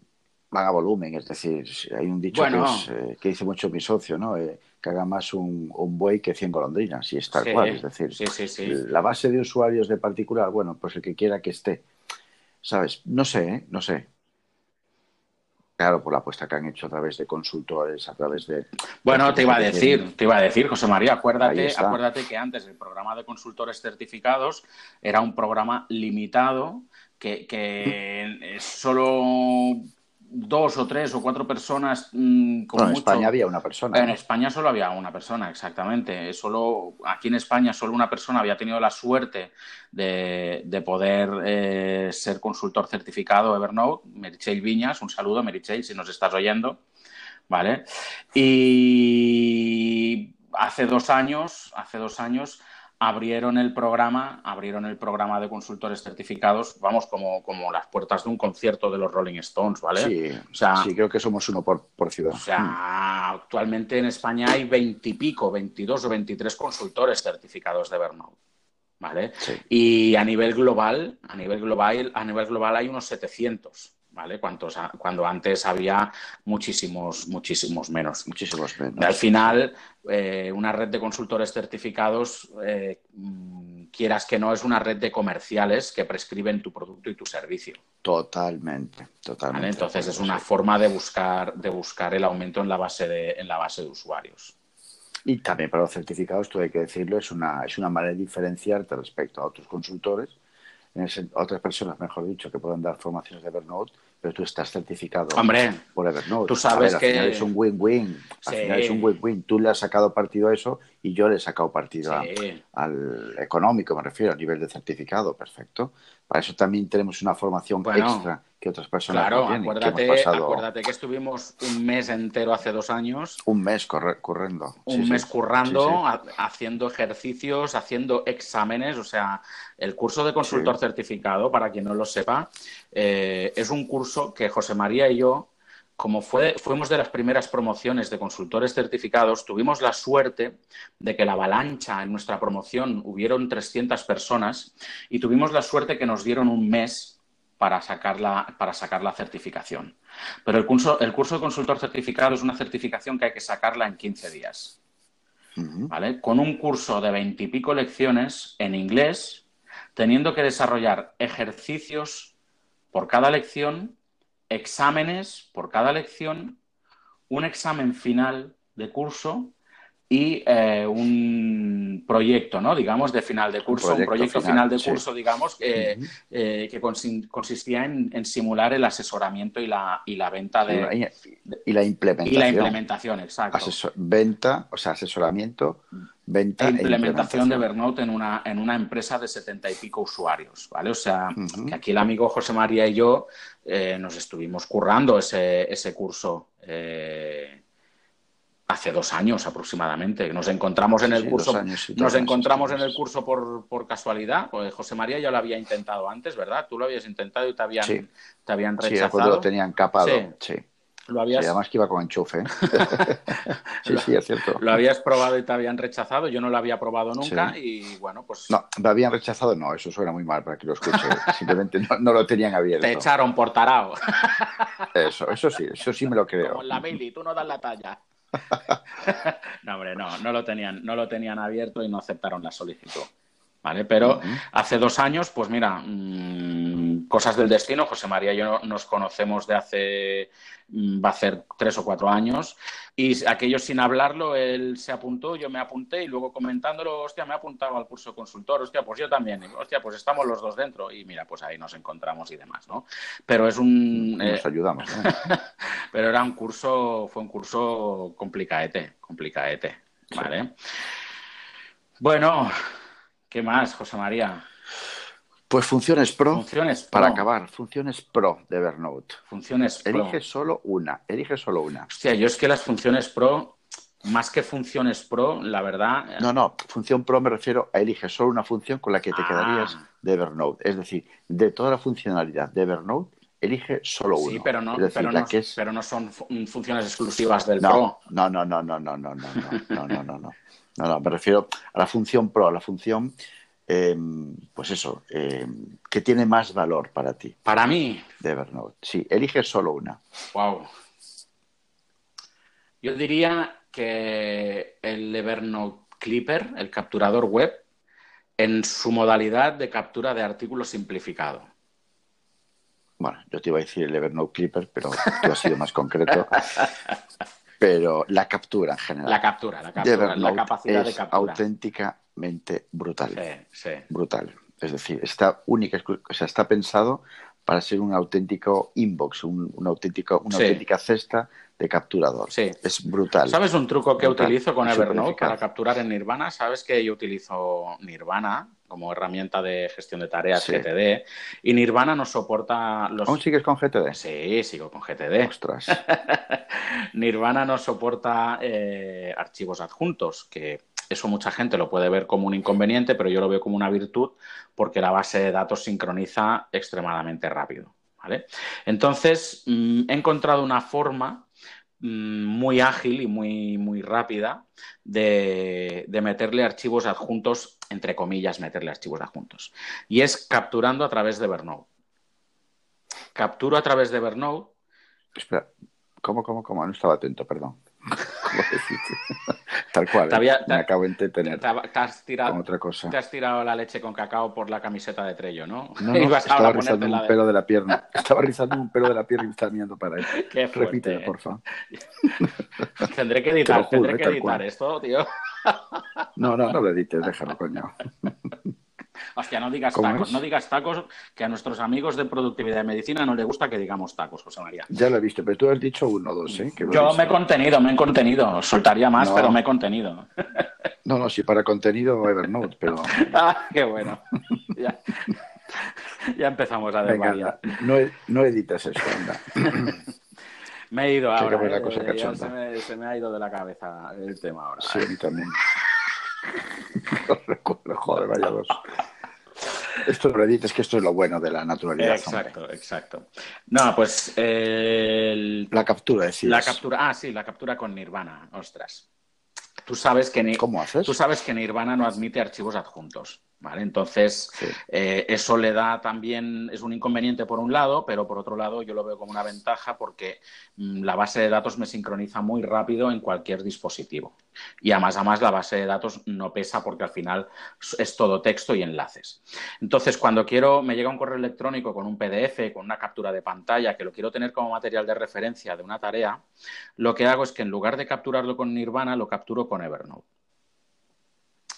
van a volumen. Es decir, hay un dicho que, eh, que, dice mucho mi socio, ¿no? que haga más un, buey que 100 golondrinas, y es tal cual. Es decir, la base de usuarios de particular, bueno, pues el que quiera que esté. ¿Sabes? No sé, ¿eh? no sé. Claro, por la apuesta que han hecho a través de consultores, a través de... Bueno, te iba a decir, te iba a decir, José María, acuérdate, acuérdate que antes el programa de consultores certificados era un programa limitado que, que solo dos o tres o cuatro personas. Mm, en España había una persona. En España solo había una persona, exactamente. Solo, aquí en España solo una persona había tenido la suerte de, poder eh, ser consultor certificado Evernote, Merichel Viñas. Un saludo, Merichel, si nos estás oyendo. ¿Vale? Y hace dos años, hace dos años abrieron el programa, abrieron el programa de consultores certificados, vamos, como, como las puertas de un concierto de los Rolling Stones, ¿vale? Sí, o sea, sí creo que somos uno por, por ciudad. O sea, actualmente en España hay veintipico, veintidós o veintitrés consultores certificados de Evernote. ¿Vale? Y a nivel global, a nivel global, a nivel global hay unos 700. ¿Vale? cuando antes había muchísimos, muchísimos menos. Muchísimos menos. al final, eh, una red de consultores certificados, eh, quieras que no, es una red de comerciales que prescriben tu producto y tu servicio. Totalmente, totalmente. Entonces es una forma de buscar, de buscar el aumento en la base de, en la base de usuarios. Y también para los certificados, tú hay que decirlo, es una, es una manera de diferenciarte respecto a otros consultores otras personas, mejor dicho, que puedan dar formaciones de Evernote, pero tú estás certificado por Evernote. Tú sabes que es un win-win. Al final es un win-win. Tú le has sacado partido a eso y yo le he sacado partido al económico, me refiero, a nivel de certificado. Perfecto. Para eso también tenemos una formación extra que otras personas claro, no Acuérdate, que acuérdate que estuvimos un mes entero hace dos años. Un mes corriendo. Un mes currando, haciendo ejercicios, haciendo exámenes. O sea, el curso de consultor certificado, para quien no lo sepa, eh, es un curso que José María y yo como fue, fuimos de las primeras promociones de consultores certificados, tuvimos la suerte de que la avalancha en nuestra promoción hubieron 300 personas y tuvimos la suerte que nos dieron un mes para sacar la, para sacar la certificación. Pero el curso, el curso de consultor certificado es una certificación que hay que sacarla en 15 días. ¿Vale? Con un curso de veintipico lecciones en inglés, teniendo que desarrollar ejercicios por cada lección exámenes por cada lección, un examen final de curso y eh, un proyecto, ¿no? Digamos, de final de curso, un proyecto, final, de curso, digamos, eh, que consistía en, simular el asesoramiento y la, y la venta de... Y la implementación. Y la implementación, exacto. venta, o sea, asesoramiento, venta e implementación, de Evernote en una, en una empresa de setenta y pico usuarios, ¿vale? O sea, que aquí el amigo José María y yo eh, nos estuvimos currando ese, ese curso hace dos años aproximadamente. Nos encontramos en el curso, nos encontramos en el curso por, por, casualidad. Pues José María ya lo había intentado antes, ¿verdad? Tú lo habías intentado y te habían, te habían rechazado. Sí, lo tenían capado. Sí. Lo habías... además que iba con enchufe. ¿eh? sí, sí, es cierto. Lo habías probado y te habían rechazado. Yo no lo había probado nunca y bueno, pues. No, me habían rechazado, no, eso suena muy mal para que lo escuche. Simplemente no, lo tenían abierto. Te echaron por tarao. Eso, eso sí, eso sí me lo creo. Como la Bailey, tú no das la talla. no, hombre, no, no lo tenían, no lo tenían abierto y no aceptaron la solicitud. ¿Vale? Pero hace dos años, pues mira, mmm, cosas del destino. José María y yo nos conocemos de hace, mmm, va a ser tres o cuatro años. Y aquello sin hablarlo, él se apuntó, yo me apunté y luego comentándolo, hostia, me he apuntado al curso consultor, hostia, pues yo también, hostia, pues estamos los dos dentro. Y mira, pues ahí nos encontramos y demás, ¿no? Pero es un. Nos eh... ayudamos, pero era un curso, fue un curso complicaete, complicaete, ¿vale? Sí. Bueno, ¿Qué más, José María? Pues funciones pro, funciones pro. para acabar, funciones pro de Evernote. Funciones pro. Elige solo una, elige solo una. Hostia, yo es que las funciones pro, más que funciones pro, la verdad. No, no, función pro me refiero a elige solo una función con la que te ah. quedarías de Evernote. Es decir, de toda la funcionalidad de Evernote, elige solo uno. Sí, pero no, decir, pero, no es... pero no son funciones exclusivas del no, pro. No, no, no, no, no, no, no, no, no, no, no, no. No, me refiero a la función pro, a la función, eh, pues eso, eh, que tiene más valor para ti. Para mí. De Evernote. Sí, elige solo una. Wow. Yo diría que el Evernote Clipper, el capturador web, en su modalidad de captura de artículos simplificado. Bueno, yo te iba a decir el Evernote Clipper, pero tú has sido más concreto. pero la captura en general. La captura, la captura, la capacidad es de captura. auténticamente brutal. Sí, sí. Brutal. Es decir, está única, o sea, está pensado para ser un auténtico inbox, un, un auténtico, una Sí. auténtica cesta de capturador. Sí. Es brutal. ¿Sabes un truco que Brutal. utilizo con Evernote para capturar en Nirvana? ¿Sabes que yo utilizo Nirvana como herramienta de gestión de tareas Sí. GTD? Y Nirvana no soporta los... ¿Aún sigues con GTD? Sí, sigo con GTD. Ostras. Nirvana no soporta eh, archivos adjuntos, que eso mucha gente lo puede ver como un inconveniente, pero yo lo veo como una virtud porque la base de datos sincroniza extremadamente rápido. ¿vale? Entonces, mm, he encontrado una forma muy ágil y muy, muy rápida de, de meterle archivos adjuntos, entre comillas, meterle archivos adjuntos. Y es capturando a través de Evernote. Capturo a través de Evernote Espera, ¿cómo, cómo, cómo? No estaba atento, perdón. Tal cual, Te había- ¿eh? me te- acabo de entretener Te, ha- te has tirado, con otra cosa. te has tirado la leche con cacao por la camiseta de Trello, ¿no? No, no, Ibas estaba rizando un de- pelo de la pierna. Estaba rizando un pelo de la pierna y me estaba mirando para él. Qué fuerte, Repítelo, ¿eh? porfa. Tendré que editar, juro, tendré eh, que editar cual. esto, tío. No, no, no lo edites, déjalo, coño. Hostia, no digas ¿Cómo tacos, es? no digas tacos, que a nuestros amigos de productividad y medicina no les gusta que digamos tacos, José María. Ya lo he visto, pero tú has dicho uno o dos, ¿eh? Yo me he contenido, me he contenido. Soltaría más, No. pero me he contenido. No, no, sí, para contenido Evernote, pero Ah, qué bueno. Ya, ya empezamos a anda, no, no edites eso, anda. Me he ido ahora. eh, cosa se, me, se me ha ido de la cabeza el tema ahora. Sí, a mí también. Joder, vaya dos. Esto lo edites, que esto es lo bueno de la naturalidad. hombre. Exacto, exacto. No, pues eh, el- La captura, decías. la captura. Ah, sí, la captura con Nirvana. Ostras. Tú sabes que, ni- ¿Cómo haces? tú sabes que Nirvana no admite archivos adjuntos. ¿Vale? Entonces, Sí. eh, eso le da también, es un inconveniente por un lado, pero por otro lado yo lo veo como una ventaja porque mm, la base de datos me sincroniza muy rápido en cualquier dispositivo. Y además, además la base de datos no pesa porque al final es todo texto y enlaces. Entonces, cuando quiero, me llega un correo electrónico con un PDF, con una captura de pantalla, que lo quiero tener como material de referencia de una tarea, lo que hago es que en lugar de capturarlo con Nirvana, lo capturo con Evernote.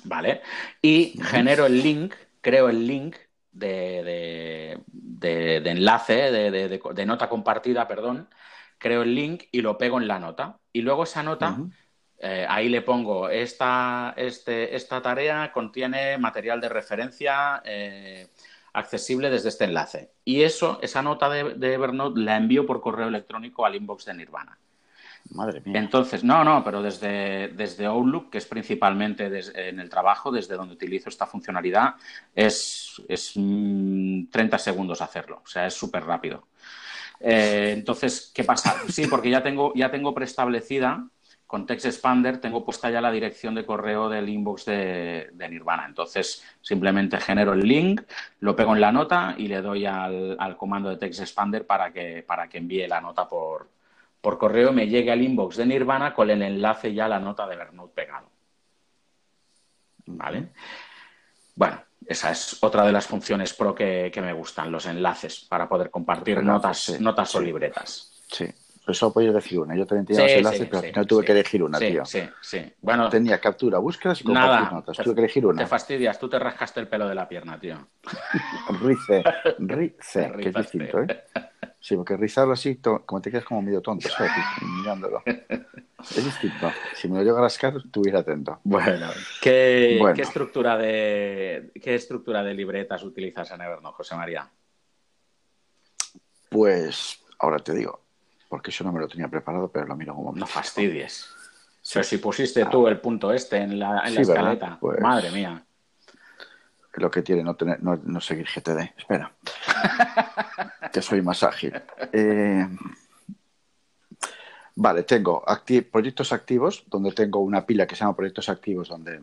¿Vale? Y genero el link, creo el link de, de- de- de enlace, de, nota compartida, perdón, creo el link y lo pego en la nota. Y luego esa nota, eh, ahí le pongo, esta, este, esta tarea contiene material de referencia eh, accesible desde este enlace. Y eso, esa nota de, de Evernote la envío por correo electrónico al inbox de Nirvana. Madre mía. Entonces, no, no, pero desde, desde Outlook, que es principalmente des- en el trabajo, desde donde utilizo esta funcionalidad, es, es mm, 30 segundos hacerlo. O sea, es súper rápido. Eh, entonces, ¿qué pasa? Sí, porque ya tengo, ya tengo preestablecida con Text Expander tengo puesta ya la dirección de correo del inbox de, Nirvana. Entonces, simplemente genero el link, lo pego en la nota y le doy al, comando de Text Expander para que, para que envíe la nota por, por correo, me llegue al inbox de Nirvana con el enlace ya a la nota de Evernote pegado. ¿Vale? Bueno, esa es otra de las funciones pro que, me gustan, los enlaces para poder compartir notas, notas o libretas. Sí, pues solo podía decir una. Yo también tenía los enlaces, pero al final tuve que elegir una, tío. Sí, sí. Bueno, tenía captura, búsquedas y compartir notas. tuve que elegir una. Te fastidias, tú te rascaste el pelo de la pierna, tío. Rice, rice, que es distinto, ¿eh? Sí, porque rizarlo así, como te quedas como medio tonto, ¿sabes? Mirándolo. Es distinto. Si me lo llego a rascar, estuviera atento. Bueno, ¿qué, ¿qué, estructura de, ¿qué estructura de libretas utilizas en Evernote, José María? Pues, ahora te digo, porque eso no me lo tenía preparado, pero lo miro como... No fastidies. Pero si pusiste tú el punto este en la, escaleta, pues madre mía. Lo que tiene no, tener, no, seguir GTD. Espera. que soy más ágil. Eh, vale, tengo proyectos activos, donde tengo una pila que se llama proyectos activos, donde,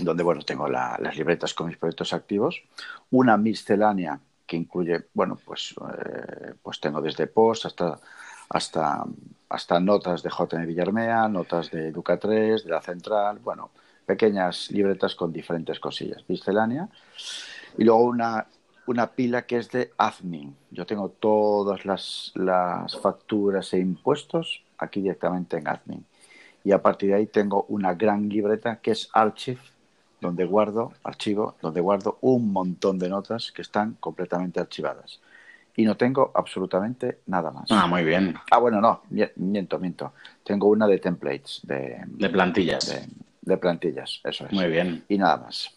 donde bueno, tengo las libretas con mis proyectos activos. Una miscelánea que incluye, bueno, pues, eh, pues tengo desde post hasta, hasta, hasta notas de JN Villarmea, notas de Educa 3, de la Central, bueno, pequeñas libretas con diferentes cosillas, miscelánea. Y luego una, una pila que es de admin. Yo tengo todas las, las facturas e impuestos aquí directamente en admin. Y a partir de ahí tengo una gran libreta que es Archive, donde guardo, archivo, donde guardo un montón de notas que están completamente archivadas. Y no tengo absolutamente nada más. Ah, muy bien. Ah, bueno, no, miento, miento. Tengo una de templates, de, de plantillas. De, plantillas, eso es. Muy bien. Y nada más.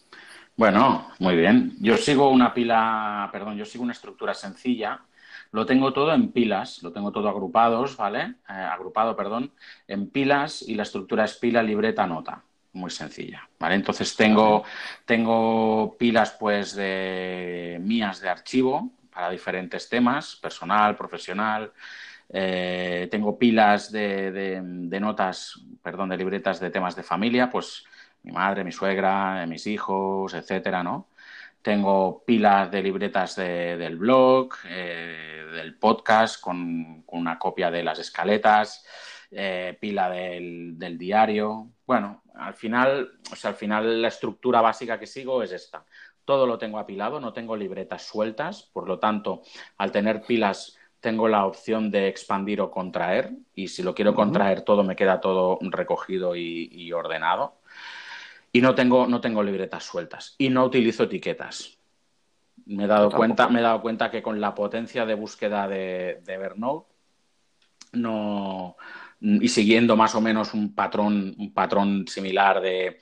Bueno, muy bien. Yo sigo una pila, perdón, yo sigo una estructura sencilla. Lo tengo todo en pilas, lo tengo todo agrupados, ¿vale? Eh, agrupado, perdón, en pilas y la estructura es pila, libreta, nota muy sencilla, ¿vale? Entonces tengo, tengo pilas pues de mías de archivo para diferentes temas, personal, profesional. Eh, tengo pilas de, notas, perdón, de libretas de temas de familia, pues mi madre, mi suegra, mis hijos, etcétera, ¿no? Tengo pilas de libretas del blog, eh, del podcast con, una copia de las escaletas, eh, pila del, del diario. Bueno, al final, o sea, al final la estructura básica que sigo es esta. Todo lo tengo apilado, no tengo libretas sueltas, por lo tanto, al tener pilas tengo la opción de expandir o contraer y si lo quiero contraer todo me queda todo recogido y, ordenado. Y no tengo, no tengo libretas sueltas y no utilizo etiquetas. Me he dado, cuenta, me he dado cuenta que con la potencia de búsqueda de, de Evernote no, y siguiendo más o menos un patrón, un patrón similar de,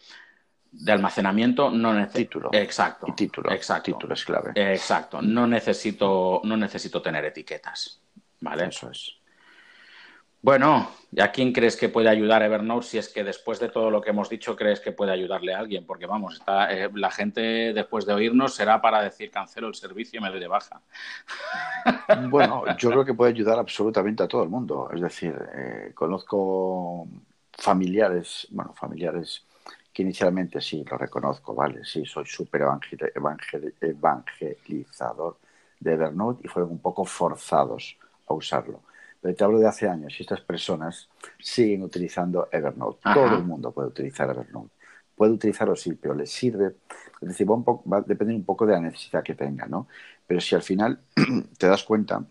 almacenamiento, no necesito. Exacto. Y título. Exacto. Título es clave. Exacto. No necesito, no necesito tener etiquetas. ¿Vale? Eso es. Bueno, ¿y a quién crees que puede ayudar Evernote si es que después de todo lo que hemos dicho crees que puede ayudarle a alguien? Porque vamos, está, eh, la gente después de oírnos será para decir cancelo el servicio y me doy de baja. Bueno, yo creo que puede ayudar absolutamente a todo el mundo. Es decir, eh, conozco familiares, bueno, familiares que inicialmente sí, lo reconozco, ¿vale? Sí, soy súper evangelizador de Evernote y fueron un poco forzados a usarlo pero te hablo de hace años y estas personas siguen utilizando Evernote. Todo el mundo puede utilizar Evernote. Puede utilizarlo, sí, pero les sirve. Es decir, va, va a depender un poco de la necesidad que tenga, ¿no? Pero si al final te das cuenta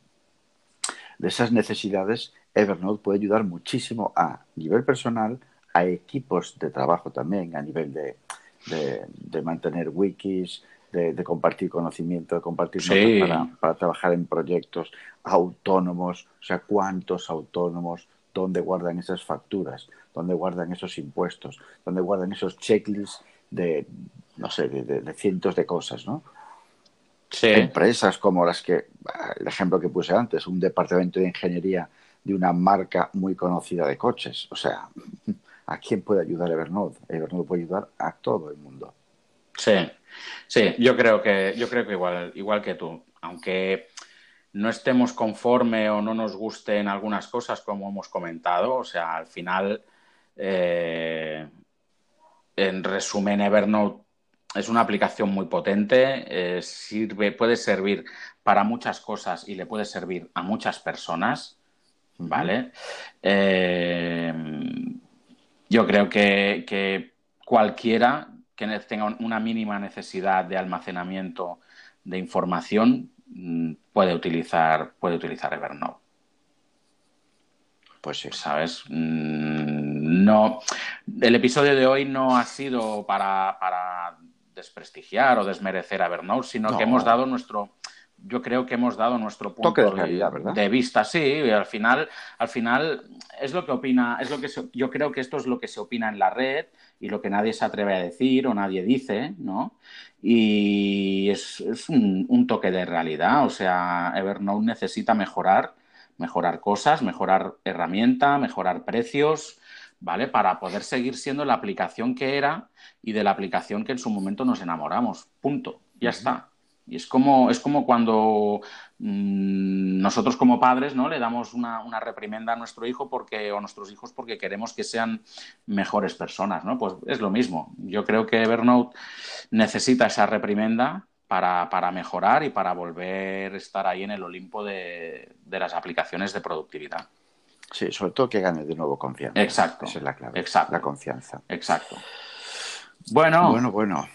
de esas necesidades, Evernote puede ayudar muchísimo a nivel personal, a equipos de trabajo también, a nivel de, de mantener wikis, de, compartir conocimiento, de compartir para, trabajar en proyectos autónomos, o sea, cuántos autónomos, dónde guardan esas facturas, dónde guardan esos impuestos, dónde guardan esos checklists de, no sé, de, cientos de cosas, ¿no? Empresas como las que, el ejemplo que puse antes, un departamento de ingeniería de una marca muy conocida de coches. O sea, ¿a quién puede ayudar Evernote? Evernote puede ayudar a todo el mundo. Sí, sí, yo creo que, yo creo que igual, igual que tú, aunque no estemos conforme o no nos gusten algunas cosas, como hemos comentado. O sea, al final, eh, en resumen, Evernote es una aplicación muy potente, eh, sirve, puede servir para muchas cosas y le puede servir a muchas personas, ¿vale? Eh, yo creo que, que, cualquiera que tenga una mínima necesidad de almacenamiento de información mm, puede utilizar, puede utilizar Evernote. Pues sí. ¿Sabes? Mm, no. El episodio de hoy no ha sido para, para desprestigiar o desmerecer a Evernote, sino que hemos dado nuestro, yo creo que hemos dado nuestro punto de, vista, sí, y al final, al final es lo que opina, es lo que yo creo que esto es lo que se opina en la red y lo que nadie se atreve a decir o nadie dice, ¿no? Y es, un, un, toque de realidad, o sea, Evernote necesita mejorar, mejorar cosas, mejorar herramienta, mejorar precios, ¿vale? Para poder seguir siendo la aplicación que era y de la aplicación que en su momento nos enamoramos. Punto. Ya está. Y es como, es como cuando mm, nosotros como padres ¿no? le damos una, una, reprimenda a nuestro hijo porque, o a nuestros hijos porque queremos que sean mejores personas. ¿no? Pues es lo mismo. Yo creo que Evernote necesita esa reprimenda para, para mejorar y para volver a estar ahí en el Olimpo de, de las aplicaciones de productividad. Sí, sobre todo que gane de nuevo confianza. Exacto. Esa es la clave. Exacto. La confianza. Exacto. Bueno. Bueno, bueno.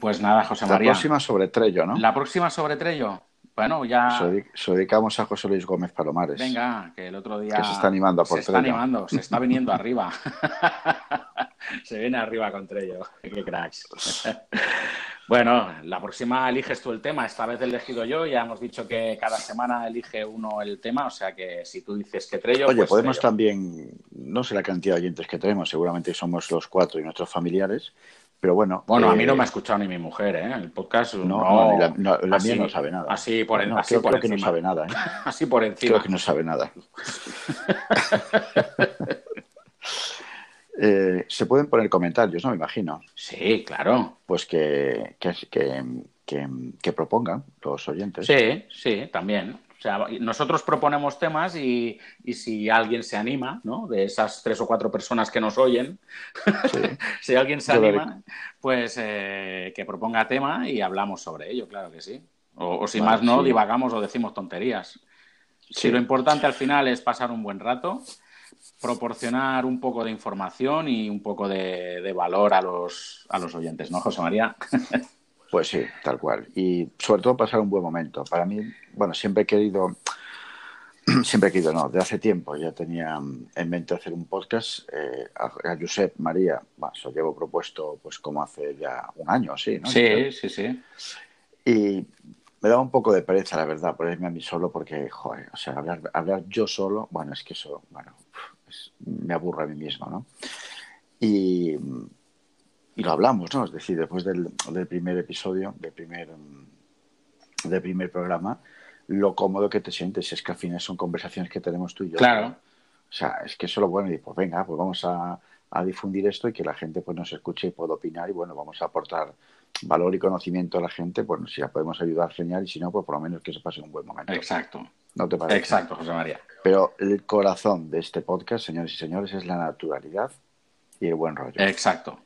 Pues nada, José María. La próxima sobre Trello, ¿no? La próxima sobre Trello. Bueno, ya. Se dedicamos a José Luis Gómez Palomares. Venga, que el otro día. Que se está animando a por Se está animando, se está viniendo arriba. se viene arriba con Trello. Qué cracks. Bueno, la próxima eliges tú el tema. Esta vez he elegido yo. Ya hemos dicho que cada semana elige uno el tema. O sea que si tú dices que Trello. Oye, pues podemos Trello. también. No sé la cantidad de oyentes que tenemos. Seguramente somos los cuatro y nuestros familiares. Pero bueno. Bueno, eh, a mí no me ha escuchado ni mi mujer, ¿eh? El podcast. No, No, no, la, no, la así, mía no sabe nada. Así por, en- así creo, por creo que no sabe nada. ¿eh? Así por encima. Creo que no sabe nada. Eh, se pueden poner comentarios, ¿no? Me imagino. Sí, claro. Pues que, que, que, que, que propongan los oyentes. Sí, sí, también. Sea, nosotros proponemos temas y, y si alguien se anima, ¿no? De esas tres o cuatro personas que nos oyen, Sí. si alguien se anima, pues eh, que proponga tema y hablamos sobre ello, claro que sí. O, o si Vale, más no, sí. divagamos o decimos tonterías. Sí. Si lo importante al final es pasar un buen rato, proporcionar un poco de información y un poco de, de valor a los, a los oyentes, ¿no, José María? Pues sí, tal cual. Y sobre todo pasar un buen momento. Para mí, bueno, siempre he querido, siempre he querido, no, de hace tiempo ya tenía en mente hacer un podcast. eh, a, a Josep María, bueno, eso llevo propuesto pues como hace ya un año, así, ¿no? Sí, sí, sí. Y me daba un poco de pereza, la verdad, ponerme a mí solo porque, joder, o sea, hablar, hablar yo solo, bueno, es que eso, bueno, es- me aburre a mí mismo, ¿no? Y, y lo hablamos, ¿no? Es decir, después del, del primer episodio, del primer, mm, del primer programa, lo cómodo que te sientes, es que al final son conversaciones que tenemos tú y yo. Claro. O sea, es que eso es lo bueno y pues venga, pues vamos a, a difundir esto y que la gente pues nos escuche y pueda opinar y bueno, vamos a aportar valor y conocimiento a la gente, bueno, si la podemos ayudar, genial, y si no, pues por lo menos que se pase un buen momento. Exacto. ¿No te parece? Exacto, José María. Pero el corazón de este podcast, señores y señores, es la naturalidad y el buen rollo. Exacto.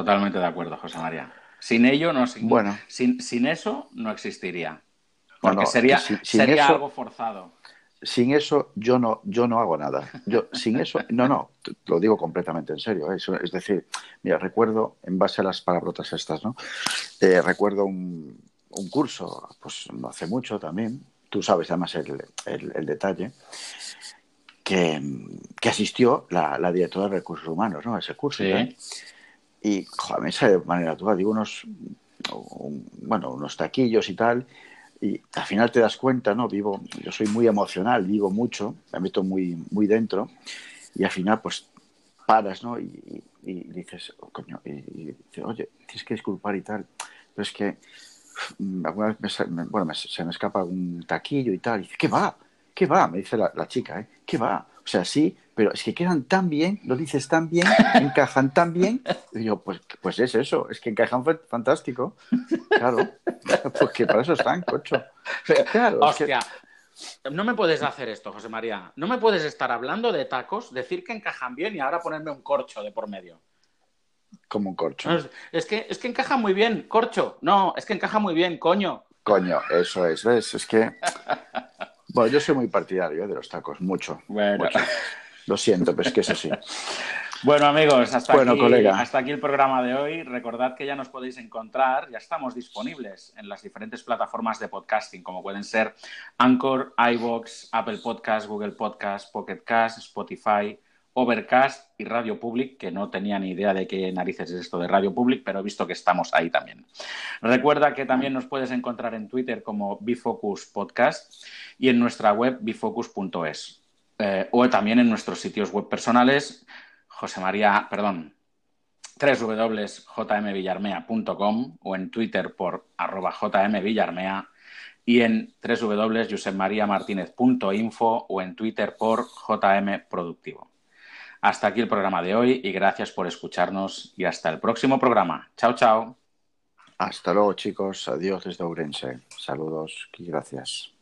Totalmente de acuerdo, José María. Sin ello, no sin, Bueno. sin, sin eso no existiría. Porque sería, que sin- sin sería eso- algo forzado. Sin eso yo no, yo no hago nada. Yo sin eso, no, no, lo digo completamente en serio. ¿eh? Es decir, mira, recuerdo, en base a las palabrotas estas, ¿no? Eh, recuerdo un, un curso, pues no hace mucho también, tú sabes además el, el- el detalle, que, que asistió la, la directora de recursos humanos, ¿no? A ese curso. Sí. Y, joder, me sale de manera natural, digo, unos, un- bueno, unos taquillos y tal, y al final te das cuenta, ¿no? Vivo, yo soy muy emocional, vivo mucho, me meto muy, muy dentro, y al final, pues, paras, ¿no? Y, y- y dices, oh, coño, y, y dices, oye, tienes que disculpar y tal, pero es que mm, alguna vez me, bueno, me- se me escapa algún taquillo y tal, y dice, ¿qué va? ¿Qué va? Me dice la, la chica, ¿eh? ¿Qué va? O sea, sí, pero es que quedan tan bien, lo dices tan bien, encajan tan bien. Y yo, pues, pues es eso, es que encajan fa- fantástico. Claro, porque para eso están, cocho. Claro, es que- Hostia, no me puedes hacer esto, José María. No me puedes estar hablando de tacos, decir que encajan bien y ahora ponerme un corcho de por medio. Como un corcho. es, que, es que encaja muy bien, corcho. No, es que encaja muy bien, coño. Coño, eso es, ¿ves? Es que. Bueno, yo soy muy partidario de los tacos, mucho. Bueno. Lo siento, pero es que es así. Bueno, amigos, hasta, aquí, hasta aquí el programa de hoy. Recordad que ya nos podéis encontrar, ya estamos disponibles en las diferentes plataformas de podcasting, como pueden ser Anchor, iVoox, Apple Podcast, Google Podcast, Pocket Cast, Spotify, Overcast y Radio Public, que no tenía ni idea de qué narices es esto de Radio Public, pero he visto que estamos ahí también. Recuerda que también nos puedes encontrar en Twitter como Bifocus Podcast y en nuestra web bifocus.es. Eh, o también en nuestros sitios web personales José María, perdón, www.jmvillarmea.com o en Twitter por arroba jmvillarmea y en www.josepmariamartinez.info o en Twitter por jmproductivo. Hasta aquí el programa de hoy y gracias por escucharnos y hasta el próximo programa. Chao, chao. Hasta luego, chicos. Adiós desde Ourense. Saludos y gracias.